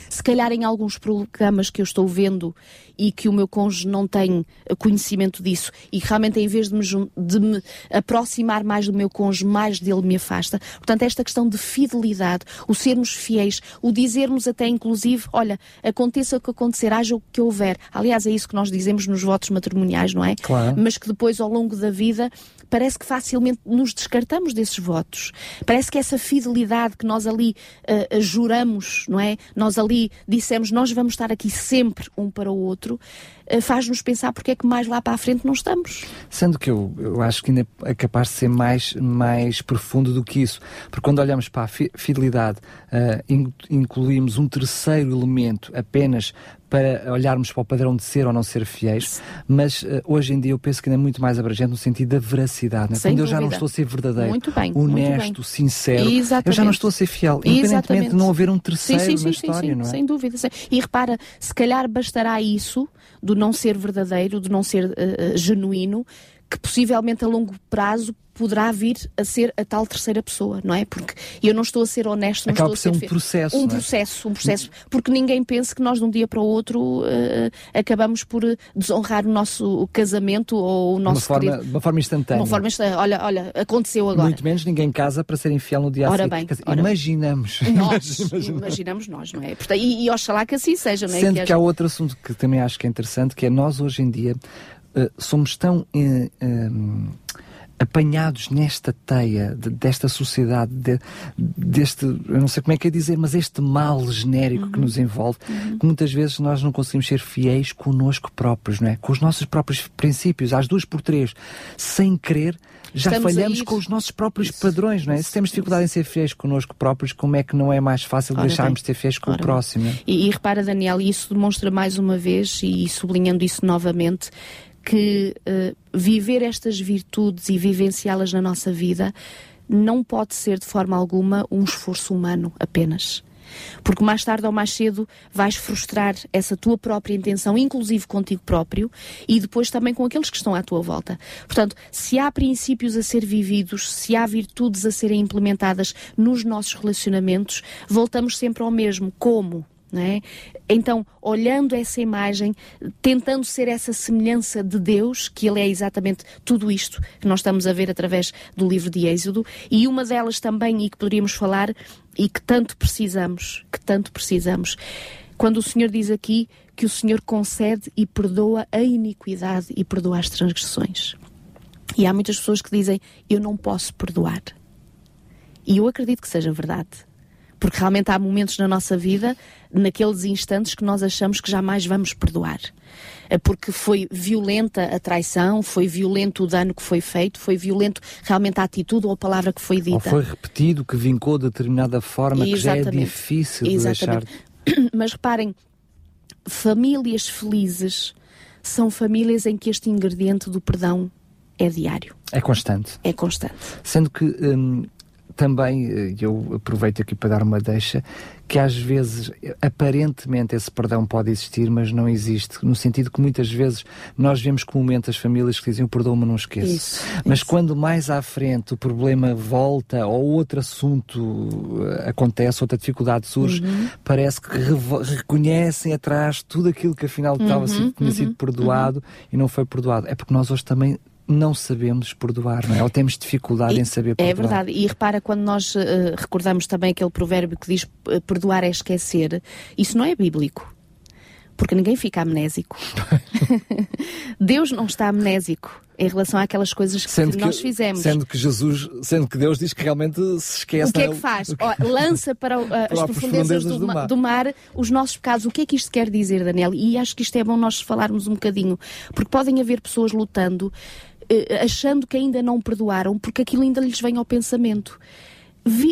se calhar em alguns programas que eu estou vendo e que o meu cônjuge não tem conhecimento disso e realmente em vez de me, de me, aproximar mais do meu cônjuge, mais dele me afasta. Portanto, esta questão de fidelidade, o sermos fiéis, o dizermos até inclusive, olha, aconteça o que acontecer, haja o que houver. Aliás, é isso que nós dizemos nos votos matrimoniais, não é? Claro. Mas que depois ao longo da vida parece que facilmente nos descartamos desses votos. Parece que essa fidelidade que nós ali uh, juramos, não é? Nós ali dissemos, nós vamos estar aqui sempre um para o outro, uh, faz-nos pensar porque é que mais lá para a frente não estamos. Sendo que eu, eu acho que ainda é capaz de ser mais, mais profundo do que isso. Porque quando olhamos para a fidelidade, uh, incluímos um terceiro elemento apenas para olharmos para o padrão de ser ou não ser fiéis, mas uh, hoje em dia eu penso que ainda é muito mais abrangente no sentido da veracidade. Né? Quando eu já não estou a ser verdadeiro, muito bem, honesto, sincero, Exatamente. eu já não estou a ser fiel, independentemente Exatamente. de não haver um terceiro sim, sim, na sim, história, sim, não é? Sem dúvida. E repara, se calhar bastará isso do não ser verdadeiro, do não ser uh, genuíno, que possivelmente a longo prazo poderá vir a ser a tal terceira pessoa, não é? Porque eu não estou a ser honesto, não Acaba estou a ser um processo, um é? processo, um processo, porque ninguém pense que nós de um dia para o outro uh, acabamos por desonrar o nosso casamento ou o nosso uma forma, querido... de uma forma instantânea. Uma forma instantânea. Olha, olha, aconteceu agora. Muito menos ninguém casa para ser infiel no dia ora bem, ora imaginamos. Nós, imaginamos. imaginamos nós, não é? Portanto, e, e oxalá que assim seja, não é? Sendo que, haja- há outro assunto que também acho que é interessante, que é nós hoje em dia uh, somos tão uh, um, apanhados nesta teia de, desta sociedade, de, deste, eu não sei como é que é dizer, mas este mal genérico Uhum. que nos envolve, que muitas vezes nós não conseguimos ser fiéis connosco próprios, não é? Com os nossos próprios princípios, às duas por três, sem querer, já Estamos falhamos com os nossos próprios Isso, padrões, não é? isso, Se temos dificuldade em ser fiéis connosco próprios, como é que não é mais fácil Ora deixarmos de ser fiéis com Ora o próximo? E, e repara, Daniel, e isso demonstra mais uma vez, e sublinhando isso novamente, que eh, viver estas virtudes e vivenciá-las na nossa vida não pode ser de forma alguma um esforço humano apenas. Porque mais tarde ou mais cedo vais frustrar essa tua própria intenção, inclusive contigo próprio, e depois também com aqueles que estão à tua volta. Portanto, se há princípios a ser vividos, se há virtudes a serem implementadas nos nossos relacionamentos, voltamos sempre ao mesmo. Como? Não é? Então, olhando essa imagem, tentando ser essa semelhança de Deus, que Ele é exatamente tudo isto que nós estamos a ver através do livro de Êxodo, e uma delas também, e que poderíamos falar, e que tanto precisamos, que tanto precisamos, quando o Senhor diz aqui que o Senhor concede e perdoa a iniquidade e perdoa as transgressões. E há muitas pessoas que dizem, eu não posso perdoar. E eu acredito que seja verdade. Porque realmente há momentos na nossa vida, naqueles instantes, que nós achamos que jamais vamos perdoar. É Porque foi violenta a traição, foi violento o dano que foi feito, foi violento realmente a atitude ou a palavra que foi Ou dita. foi repetido que vincou de determinada forma que já é Exatamente. difícil de Exatamente. deixar. Mas reparem, famílias felizes são famílias em que este ingrediente do perdão é diário, É constante. é constante. Sendo que hum, também eh, eu aproveito aqui para dar uma deixa que às vezes aparentemente esse perdão pode existir, mas não existe, no sentido que muitas vezes nós vemos comumente as famílias que dizem o perdão-me não esqueço. Isso, mas isso. quando mais à frente o problema volta ou outro assunto eh, acontece, outra dificuldade surge, Uhum. parece que reconhecem atrás tudo aquilo que afinal estava sido, tinha sido uhum, perdoado e não foi perdoado. É porque nós hoje também não sabemos perdoar, não é? Ou temos dificuldade E- em saber perdoar. É verdade, e repara quando nós eh, recordamos também aquele provérbio que diz eh, perdoar é esquecer, isso não é bíblico. Porque ninguém fica amnésico. Deus não está amnésico em relação àquelas coisas que, nós fizemos. Sendo que Jesus, sendo que Deus diz que realmente se esquece. O que é que faz? Ó, lança para uh, as as profundezas do, do ma- mar. do mar os nossos pecados. O que é que isto quer dizer, Daniel? E acho que isto é bom nós falarmos um bocadinho, porque podem haver pessoas lutando, achando que ainda não perdoaram, porque aquilo ainda lhes vem ao pensamento.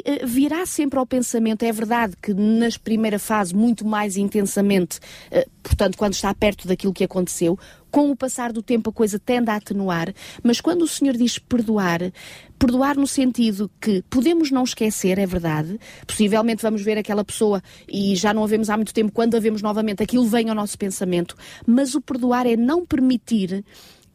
Eh, virá sempre ao pensamento, é verdade que nas primeira fase, muito mais intensamente, eh, portanto, quando está perto daquilo que aconteceu, com o passar do tempo a coisa tende a atenuar, mas quando o Senhor diz perdoar, perdoar no sentido que podemos não esquecer, é verdade, possivelmente vamos ver aquela pessoa e já não a vemos há muito tempo, quando a vemos novamente, aquilo vem ao nosso pensamento, mas o perdoar é não permitir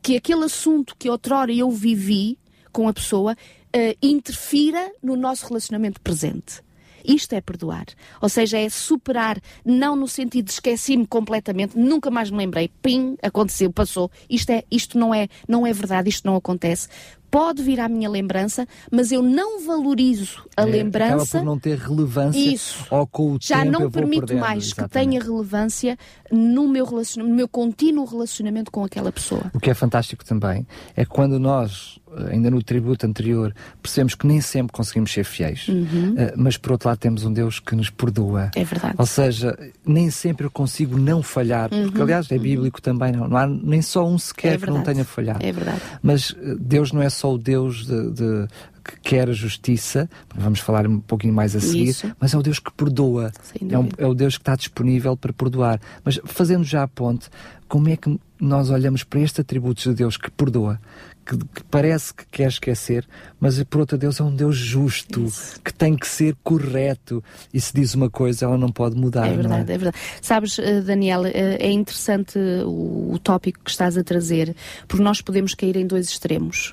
que aquele assunto que outrora eu vivi, com a pessoa uh, interfira no nosso relacionamento presente. Isto é perdoar. Ou seja, é superar, não no sentido de esqueci-me completamente, nunca mais me lembrei, pim, aconteceu, passou. Isto, é, isto não, é, não é verdade, isto não acontece pode vir à minha lembrança, mas eu não valorizo a é, lembrança. Acaba por não ter relevância Isso. ou com o Já não permito mais exatamente. que tenha relevância no meu, no meu contínuo relacionamento com aquela pessoa. O que é fantástico também é quando nós, ainda no tributo anterior, percebemos que nem sempre conseguimos ser fiéis, uhum. Eh, mas por outro lado temos um Deus que nos perdoa. É verdade. Ou seja, nem sempre eu consigo não falhar, uhum. porque aliás é uhum. bíblico uhum. também, não, não há nem só um sequer é que não tenha falhado. É verdade. Mas eh, Deus não é só o Deus de, de que quer a justiça, vamos falar um pouquinho mais a seguir, Isso. mas é o Deus que perdoa, é, um, é, o Deus que está disponível para perdoar. Mas fazendo já a ponte, como é que nós olhamos para estes atributos de Deus que perdoa, que, que, parece que quer esquecer, mas por outro Deus é um Deus justo, Isso. que tem que ser correto. E se diz uma coisa, ela não pode mudar. É verdade, é? é? verdade. Sabes, eh, Daniel, eh, é interessante o, o tópico que estás a trazer, porque nós podemos cair em dois extremos.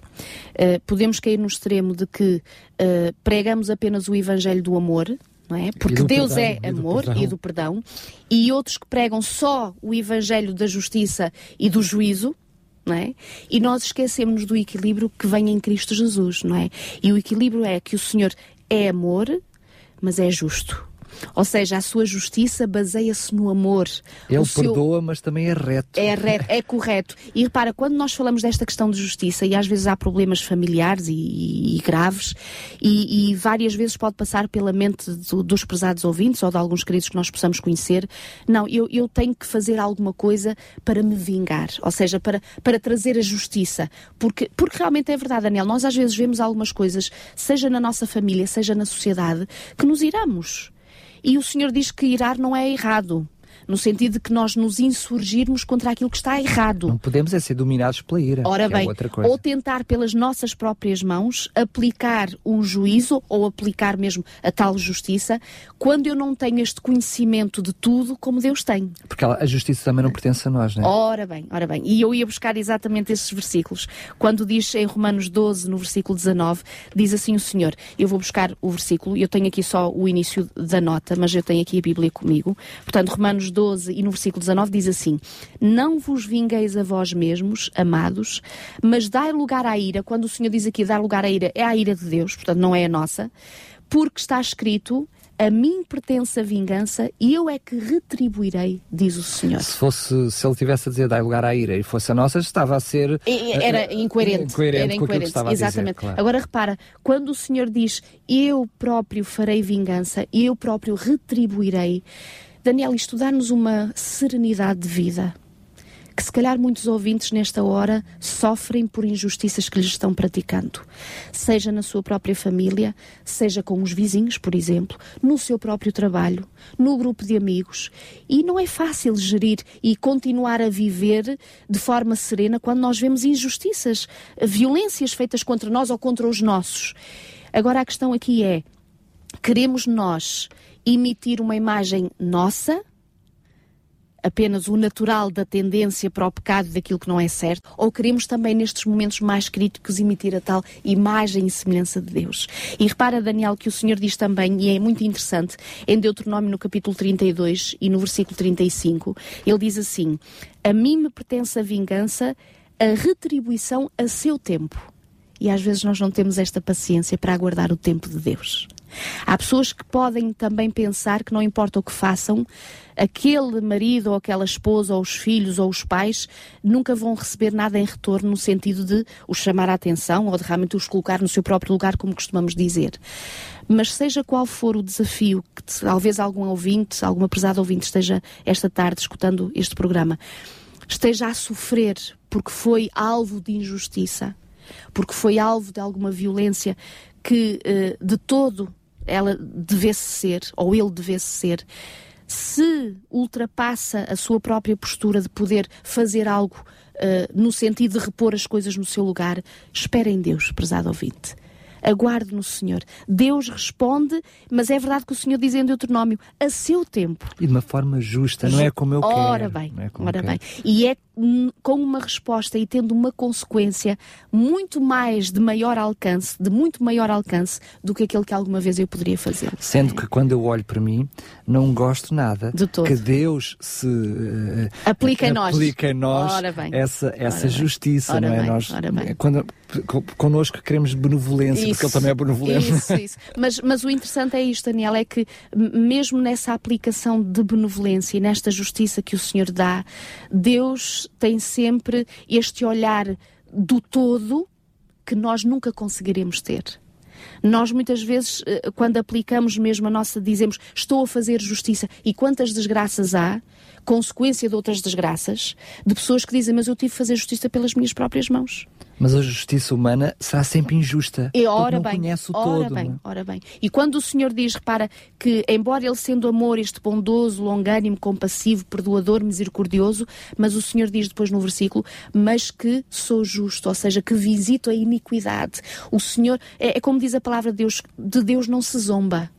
Uh, podemos cair no extremo de que pregamos apenas o Evangelho do amor, não é? Porque Deus perdão, é amor e do, e do perdão, e outros que pregam só o evangelho da justiça e do juízo, não é? E nós esquecemos do equilíbrio que vem em Cristo Jesus, não é? E o equilíbrio é que o Senhor é amor, mas é justo. Ou seja, a sua justiça baseia-se no amor. Ele o perdoa, seu... mas também é reto. É reto, é correto. E repara, quando nós falamos desta questão de justiça, e às vezes há problemas familiares e, e, e graves, e, e, várias vezes pode passar pela mente do, dos prezados ouvintes ou de alguns queridos que nós possamos conhecer, não, eu, eu tenho que fazer alguma coisa para me vingar, ou seja, para, para trazer a justiça. Porque, porque realmente é verdade, Daniel, nós às vezes vemos algumas coisas, seja na nossa família, seja na sociedade, que nos iramos. E o Senhor diz que irar não é errado no sentido de que nós nos insurgirmos contra aquilo que está errado. Não podemos é ser dominados pela ira. Ora é bem, é ou tentar pelas nossas próprias mãos aplicar um juízo ou aplicar mesmo a tal justiça quando eu não tenho este conhecimento de tudo como Deus tem. Porque a justiça também não pertence a nós, não é? Ora bem, ora bem. E eu ia buscar exatamente esses versículos. Quando diz em Romanos 12, no versículo 19, diz assim o Senhor, eu vou buscar o versículo, eu tenho aqui só o início da nota, mas eu tenho aqui a Bíblia comigo. Portanto, Romanos 12 e no versículo 19 diz assim: Não vos vingueis a vós mesmos, amados, mas dai lugar à ira. Quando o Senhor diz aqui dar lugar à ira, é a ira de Deus, portanto não é a nossa, porque está escrito: a mim pertence a vingança e eu é que retribuirei, diz o Senhor. Se fosse, se ele tivesse a dizer dar lugar à ira e fosse a nossa, estava a ser era incoerente, incoerente era incoerente, exatamente. Dizer, claro. Agora repara, quando o Senhor diz eu próprio farei vingança, eu próprio retribuirei, Daniel, isto dá-nos uma serenidade de vida que se calhar muitos ouvintes nesta hora sofrem por injustiças que lhes estão praticando, seja na sua própria família, seja com os vizinhos, por exemplo, no seu próprio trabalho, no grupo de amigos. E não é fácil gerir e continuar a viver de forma serena quando nós vemos injustiças, violências feitas contra nós ou contra os nossos. Agora a questão aqui é: queremos nós emitir uma imagem nossa, apenas o natural da tendência para o pecado daquilo que não é certo, ou queremos também nestes momentos mais críticos emitir a tal imagem e semelhança de Deus. E repara, Daniel, que o Senhor diz também, e é muito interessante, em Deuteronômio no capítulo 32 e no versículo 35, ele diz assim: A mim me pertence a vingança, a retribuição a seu tempo. E às vezes nós não temos esta paciência para aguardar o tempo de Deus. Há pessoas que podem também pensar que não importa o que façam, aquele marido ou aquela esposa ou os filhos ou os pais nunca vão receber nada em retorno no sentido de os chamar a atenção ou de realmente os colocar no seu próprio lugar, como costumamos dizer. Mas seja qual for o desafio que talvez algum ouvinte, alguma pesada ouvinte esteja esta tarde escutando este programa, esteja a sofrer porque foi alvo de injustiça, porque foi alvo de alguma violência que eh, de todo ela devesse ser, ou ele devesse ser, se ultrapassa a sua própria postura de poder fazer algo uh, no sentido de repor as coisas no seu lugar, espere em Deus, prezado ouvinte. Aguarde no Senhor. Deus responde, mas é verdade que o Senhor diz em Deuteronômio, a seu tempo. E de uma forma justa, não é como eu ora quero. Bem, é ora bem. E é com uma resposta e tendo uma consequência muito mais de maior alcance, de muito maior alcance do que aquele que alguma vez eu poderia fazer. Sendo que quando eu olho para mim, não gosto nada de todo. que Deus se uh, aplica em nós, aplica em nós essa, essa justiça, não é? Bem, nós, quando, connosco queremos benevolência, isso, porque Ele também é benevolente. Isso, isso. Mas, mas o interessante é isto, Daniel, é que mesmo nessa aplicação de benevolência e nesta justiça que o Senhor dá, Deus tem sempre este olhar do todo que nós nunca conseguiremos ter. Nós muitas vezes, eh, quando aplicamos mesmo a nossa, dizemos estou a fazer justiça e quantas desgraças há, consequência de outras desgraças, de pessoas que dizem, mas eu tive de fazer justiça pelas minhas próprias mãos. Mas a justiça humana será sempre injusta. E ora não bem, conhece o ora todo. Bem, não? ora bem. E quando o Senhor diz, repara, que embora Ele sendo amor, este bondoso, longânimo, compassivo, perdoador, misericordioso, mas o Senhor diz depois no versículo, mas que sou justo, ou seja, que visito a iniquidade. O Senhor, é, é como diz a palavra de Deus, de Deus não se zomba.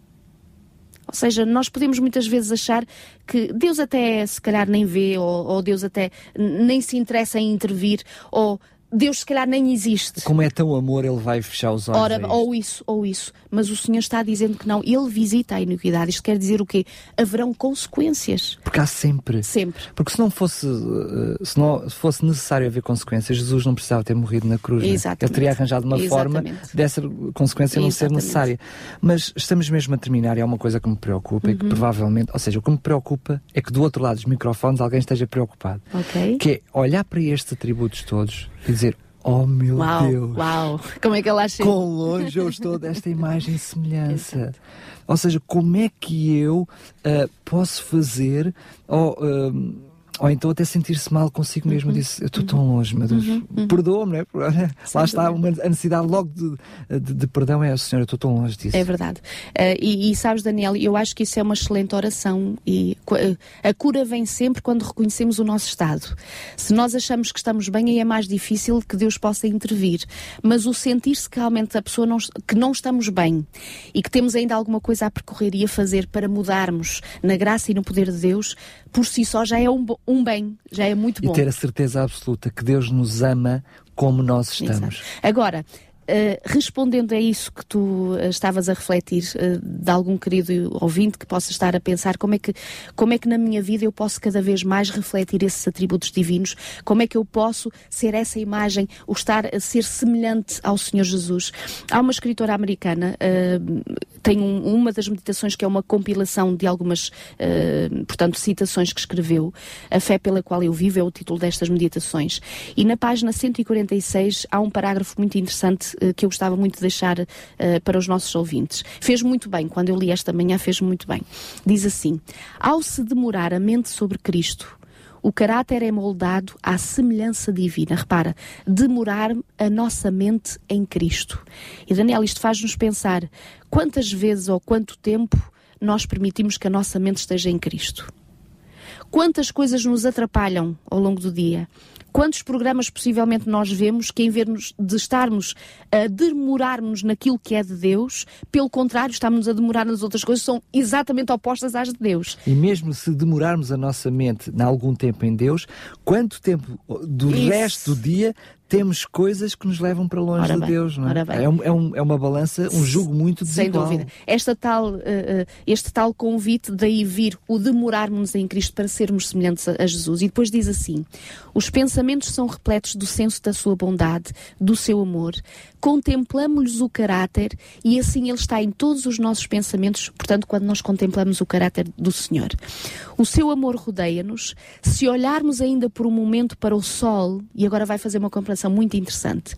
Ou seja, nós podemos muitas vezes achar que Deus até se calhar nem vê, ou, ou Deus até nem se interessa em intervir, ou Deus se calhar nem existe. Como é tão amor, ele vai fechar os olhos. Ora, ou isso, ou isso. Mas o Senhor está dizendo que não. Ele visita a iniquidade. Isto quer dizer o quê? Haverão consequências. Porque há sempre. Sempre. Porque se não fosse, eh, se não fosse necessário haver consequências, Jesus não precisava ter morrido na cruz. Exatamente. Ele teria arranjado uma Exatamente. forma dessa consequência não ser necessária. Mas estamos mesmo a terminar e é uma coisa que me preocupa uhum. e que uhum. provavelmente, ou seja, o que me preocupa é que do outro lado dos microfones alguém esteja preocupado. Ok. Que é olhar para estes atributos todos e dizer, Oh meu uau, Deus! Uau! Como é que ela acha? Quão longe eu estou desta imagem e semelhança. Ou seja, como é que eu uh, posso fazer ou, uh, ou então até sentir-se mal consigo mesmo. Uhum. Disse, eu estou tão longe, meu Deus, uhum. uhum. perdoa-me, não é? Lá está uma, a necessidade logo de, de, de perdão é, Senhor, eu estou tão longe disso. É verdade. Uh, e, e, sabes, Daniel, eu acho que isso é uma excelente oração e a cura vem sempre quando reconhecemos o nosso estado. Se nós achamos que estamos bem, aí é mais difícil que Deus possa intervir. Mas o sentir-se que realmente a pessoa não, que não estamos bem e que temos ainda alguma coisa a percorrer e a fazer para mudarmos na graça e no poder de Deus, por si só já é um, um bem, já é muito bom. E ter a certeza absoluta que Deus nos ama como nós estamos. Exato. Agora, Uh, respondendo a isso que tu uh, estavas a refletir, uh, de algum querido ouvinte que possa estar a pensar como é, que, como é que na minha vida eu posso cada vez mais refletir esses atributos divinos, como é que eu posso ser essa imagem, o estar a ser semelhante ao Senhor Jesus. Há uma escritora americana, tem um, uma das meditações que é uma compilação de algumas, portanto, citações que escreveu. A fé pela qual eu vivo é o título destas meditações. E na página 146 há um parágrafo muito interessante eh, que eu gostava muito de deixar uh, para os nossos ouvintes. Fez muito bem, quando eu li esta manhã, fez muito bem. Diz assim: Ao se demorar a mente sobre Cristo, o caráter é moldado à semelhança divina. Repara, demorar a nossa mente em Cristo. E Daniel, isto faz-nos pensar quantas vezes ou quanto tempo nós permitimos que a nossa mente esteja em Cristo. Quantas coisas nos atrapalham ao longo do dia? Quantos programas possivelmente nós vemos que, em vez de estarmos a demorarmos naquilo que é de Deus, pelo contrário, estamos a demorar nas outras coisas, são exatamente opostas às de Deus. E mesmo se demorarmos a nossa mente em algum tempo em Deus, quanto tempo do Isso. resto do dia temos coisas que nos levam para longe de Deus, não é? É, um, é, um, é, uma balança, um jogo muito desigual. Sem dúvida. Esta tal, uh, uh, este tal convite daí vir o demorarmos em Cristo para sermos semelhantes a, a, Jesus. E depois diz assim: os pensamentos são repletos do senso da sua bondade, do seu amor. Contemplamos-lhes o caráter e assim ele está em todos os nossos pensamentos, portanto, quando nós contemplamos o caráter do Senhor. O seu amor rodeia-nos. Se olharmos ainda por um momento para o sol, e agora vai fazer uma comparação informação muito interessante.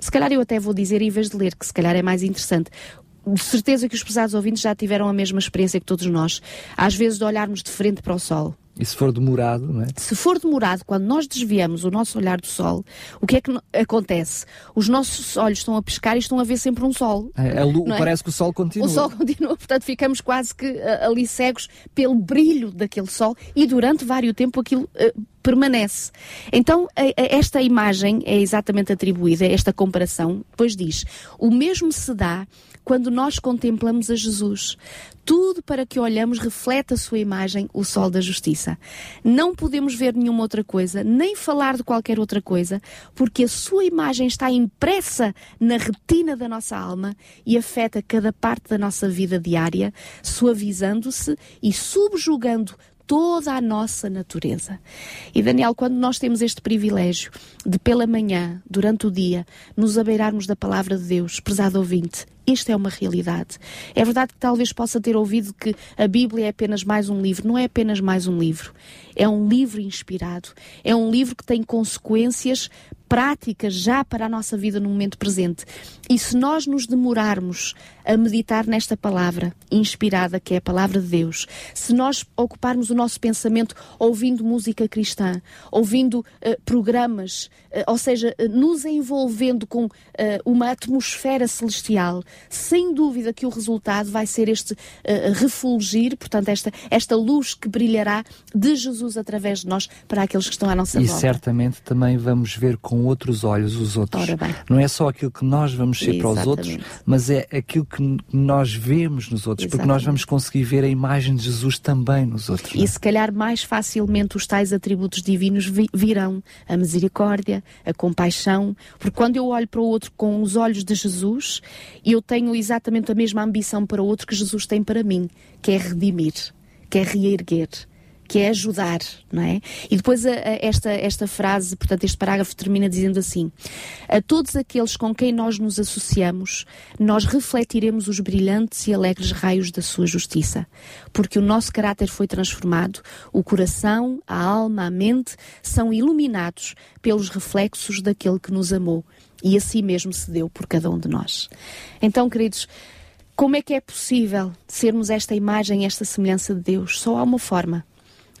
Se calhar eu até vou dizer, em vez de ler, que se calhar é mais interessante, de certeza que os pesados ouvintes já tiveram a mesma experiência que todos nós. Às vezes de olharmos de frente para o sol. E se for demorado, não é? Se for demorado, quando nós desviamos o nosso olhar do sol, o que é que acontece? Os nossos olhos estão a pescar e estão a ver sempre um sol. É, é, parece que o sol continua. O sol continua, portanto ficamos quase que uh, ali cegos pelo brilho daquele sol e durante vários tempo aquilo uh, permanece. Então, a, a, esta imagem é exatamente atribuída, esta comparação, pois diz: o mesmo se dá quando nós contemplamos a Jesus. Tudo para que olhamos reflete a sua imagem, o sol da justiça. Não podemos ver nenhuma outra coisa, nem falar de qualquer outra coisa, porque a sua imagem está impressa na retina da nossa alma e afeta cada parte da nossa vida diária, suavizando-se e subjugando toda a nossa natureza. E Daniel, quando nós temos este privilégio de pela manhã, durante o dia, nos abeirarmos da palavra de Deus, prezado ouvinte, isto é uma realidade. É verdade que talvez possa ter ouvido que a Bíblia é apenas mais um livro. Não é apenas mais um livro. É um livro inspirado. É um livro que tem consequências práticas já para a nossa vida no momento presente. E se nós nos demorarmos a meditar nesta palavra inspirada, que é a palavra de Deus, se nós ocuparmos o nosso pensamento ouvindo música cristã, ouvindo uh, programas, uh, ou seja, uh, nos envolvendo com uma atmosfera celestial, sem dúvida que o resultado vai ser este refulgir, portanto, esta, esta luz que brilhará de Jesus através de nós para aqueles que estão à nossa e volta. E certamente também vamos ver com outros olhos os outros. Não é só aquilo que nós vamos ser Exatamente. para os outros, mas é aquilo que nós vemos nos outros, Exatamente. porque nós vamos conseguir ver a imagem de Jesus também nos outros. E é? se calhar mais facilmente os tais atributos divinos virão a misericórdia, a compaixão, porque quando eu olho para o outro com os olhos de Jesus, eu tenho exatamente a mesma ambição para o outro que Jesus tem para mim, que é redimir, que é reerguer que é ajudar, não é? E depois a, a, esta, esta frase, portanto, este parágrafo termina dizendo assim: A todos aqueles com quem nós nos associamos, nós refletiremos os brilhantes e alegres raios da sua justiça, porque o nosso caráter foi transformado, o coração, a alma, a mente são iluminados pelos reflexos daquele que nos amou e assim mesmo se deu por cada um de nós. Então, queridos, como é que é possível sermos esta imagem, esta semelhança de Deus? Só há uma forma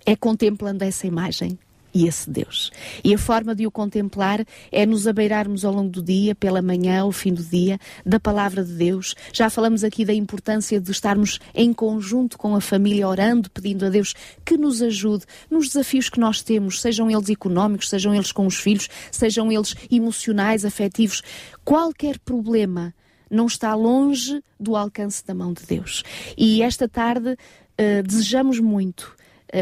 é contemplando essa imagem e esse Deus. E a forma de o contemplar é nos abeirarmos ao longo do dia, pela manhã, ao fim do dia, da palavra de Deus. Já falamos aqui da importância de estarmos em conjunto com a família, orando, pedindo a Deus que nos ajude nos desafios que nós temos, sejam eles económicos, sejam eles com os filhos, sejam eles emocionais, afetivos. Qualquer problema não está longe do alcance da mão de Deus. E esta tarde uh, desejamos muito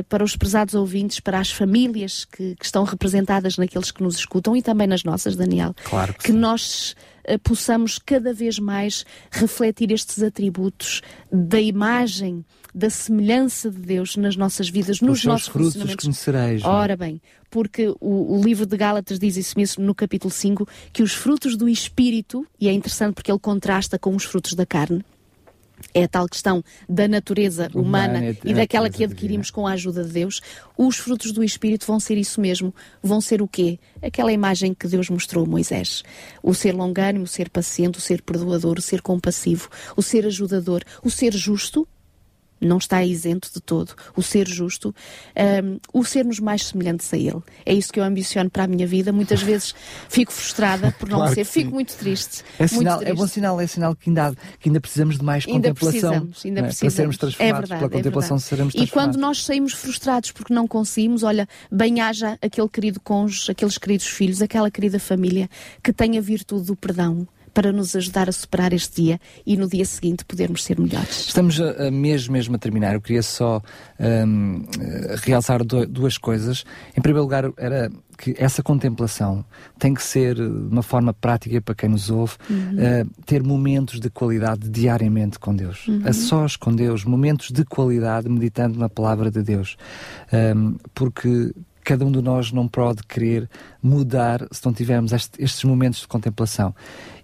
para os prezados ouvintes, para as famílias que, que, estão representadas naqueles que nos escutam e também nas nossas, Daniel. Claro que, que nós uh, possamos cada vez mais refletir estes atributos da imagem, da semelhança de Deus nas nossas vidas, nos os nossos frutos os conhecereis. É? Ora bem, porque o, o, livro de Gálatas diz isso mesmo no capítulo 5, que os frutos do Espírito, e é interessante porque ele contrasta com os frutos da carne, é a tal questão da natureza humana, humana e daquela que adquirimos com a ajuda de Deus, os frutos do Espírito vão ser isso mesmo. Vão ser o quê? Aquela imagem que Deus mostrou a Moisés. O ser longânimo, o ser paciente, o ser perdoador, o ser compassivo, o ser ajudador, o ser justo, não está isento de todo. O ser justo, um, o sermos mais semelhantes a Ele. É isso que eu ambiciono para a minha vida. Muitas vezes fico frustrada por não claro ser, fico muito triste. É, muito sinal, triste. é bom sinal, é sinal que ainda, que ainda precisamos de mais ainda contemplação. Precisamos, ainda é? precisamos. Para sermos transformados é verdade, pela contemplação, é seremos E quando nós saímos frustrados porque não conseguimos, olha, bem haja aquele querido cônjuge, aqueles queridos filhos, aquela querida família que tem a virtude do perdão para nos ajudar a superar este dia e no dia seguinte podermos ser melhores. Estamos a, a mesmo, mesmo a terminar. Eu queria só um, realçar do, duas coisas. Em primeiro lugar, era que essa contemplação tem que ser de uma forma prática para quem nos ouve, uhum. uh, ter momentos de qualidade diariamente com Deus, uhum. a sós com Deus, momentos de qualidade meditando na palavra de Deus, um, porque cada um de nós não pode querer mudar se não tivermos este, estes momentos de contemplação.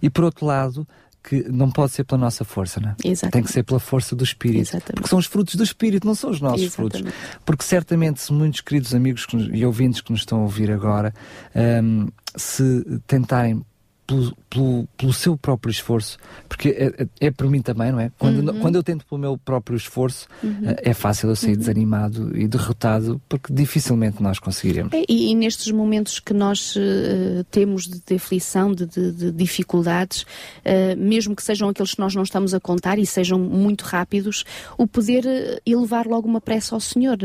E por outro lado, que não pode ser pela nossa força, não é? Tem que ser pela força do Espírito. Exatamente. Porque são os frutos do Espírito, não são os nossos Exatamente. frutos. Porque certamente, se muitos queridos amigos e ouvintes que nos estão a ouvir agora, um, se tentarem pelo, pelo, pelo, seu próprio esforço, porque é, é, é por mim também, não é? Quando, uhum. quando eu tento pelo meu próprio esforço, uhum. é fácil eu sair uhum. desanimado e derrotado, porque dificilmente nós conseguiremos. É, e, e, nestes momentos que nós uh, temos de, de aflição, de, de, de dificuldades, uh, mesmo que sejam aqueles que nós não estamos a contar e sejam muito rápidos, o poder uh, elevar logo uma pressa ao Senhor,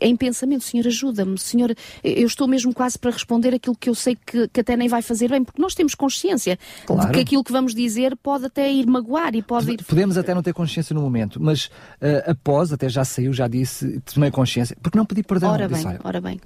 em pensamento, Senhor, ajuda-me, Senhor, eu estou mesmo quase para responder aquilo que eu sei que, que até nem vai fazer bem, porque nós temos consciência claro. de que aquilo que vamos dizer pode até ir magoar e pode ir... Podemos até não ter consciência no momento, mas uh, após, até já saiu, já disse, tomei consciência, porque não pedi perdão. Ora bem, disse, ora bem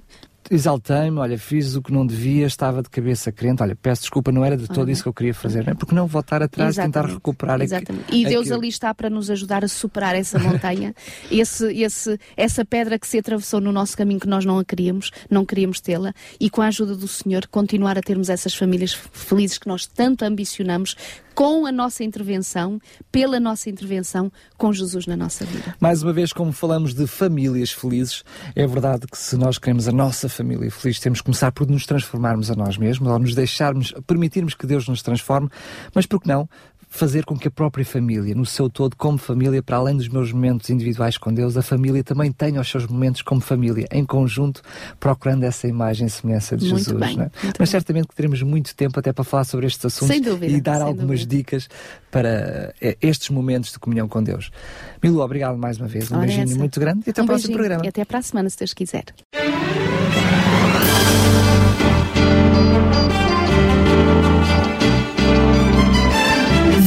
exaltei-me, olha, fiz o que não devia, estava de cabeça crente, olha, peço desculpa, não era de todo uhum. isso que eu queria fazer, não é? Porque não voltar atrás, Exatamente. tentar recuperar Exatamente. Aqui, e Deus aquilo. ali está para nos ajudar a superar essa montanha, esse, esse, essa pedra que se atravessou no nosso caminho que nós não a queríamos, não queríamos tê-la, e com a ajuda do Senhor continuar a termos essas famílias felizes que nós tanto ambicionamos, com a nossa intervenção, pela nossa intervenção com Jesus na nossa vida. Mais uma vez, como falamos de famílias felizes, é verdade que se nós queremos a nossa família feliz, temos que começar por nos transformarmos a nós mesmos, ou nos deixarmos, permitirmos que Deus nos transforme, mas por que não fazer com que a própria família, no seu todo, como família, para além dos meus momentos individuais com Deus, a família também tenha os seus momentos como família, em conjunto, procurando essa imagem e semelhança de muito Jesus. Bem, é? Mas bem. certamente que teremos muito tempo até para falar sobre estes assuntos dúvida, e dar algumas dúvida. dicas para eh, estes momentos de comunhão com Deus. Milu, obrigado mais uma vez. Um Ora beijinho essa. muito grande e até um o próximo programa. E até para a semana, se Deus quiser.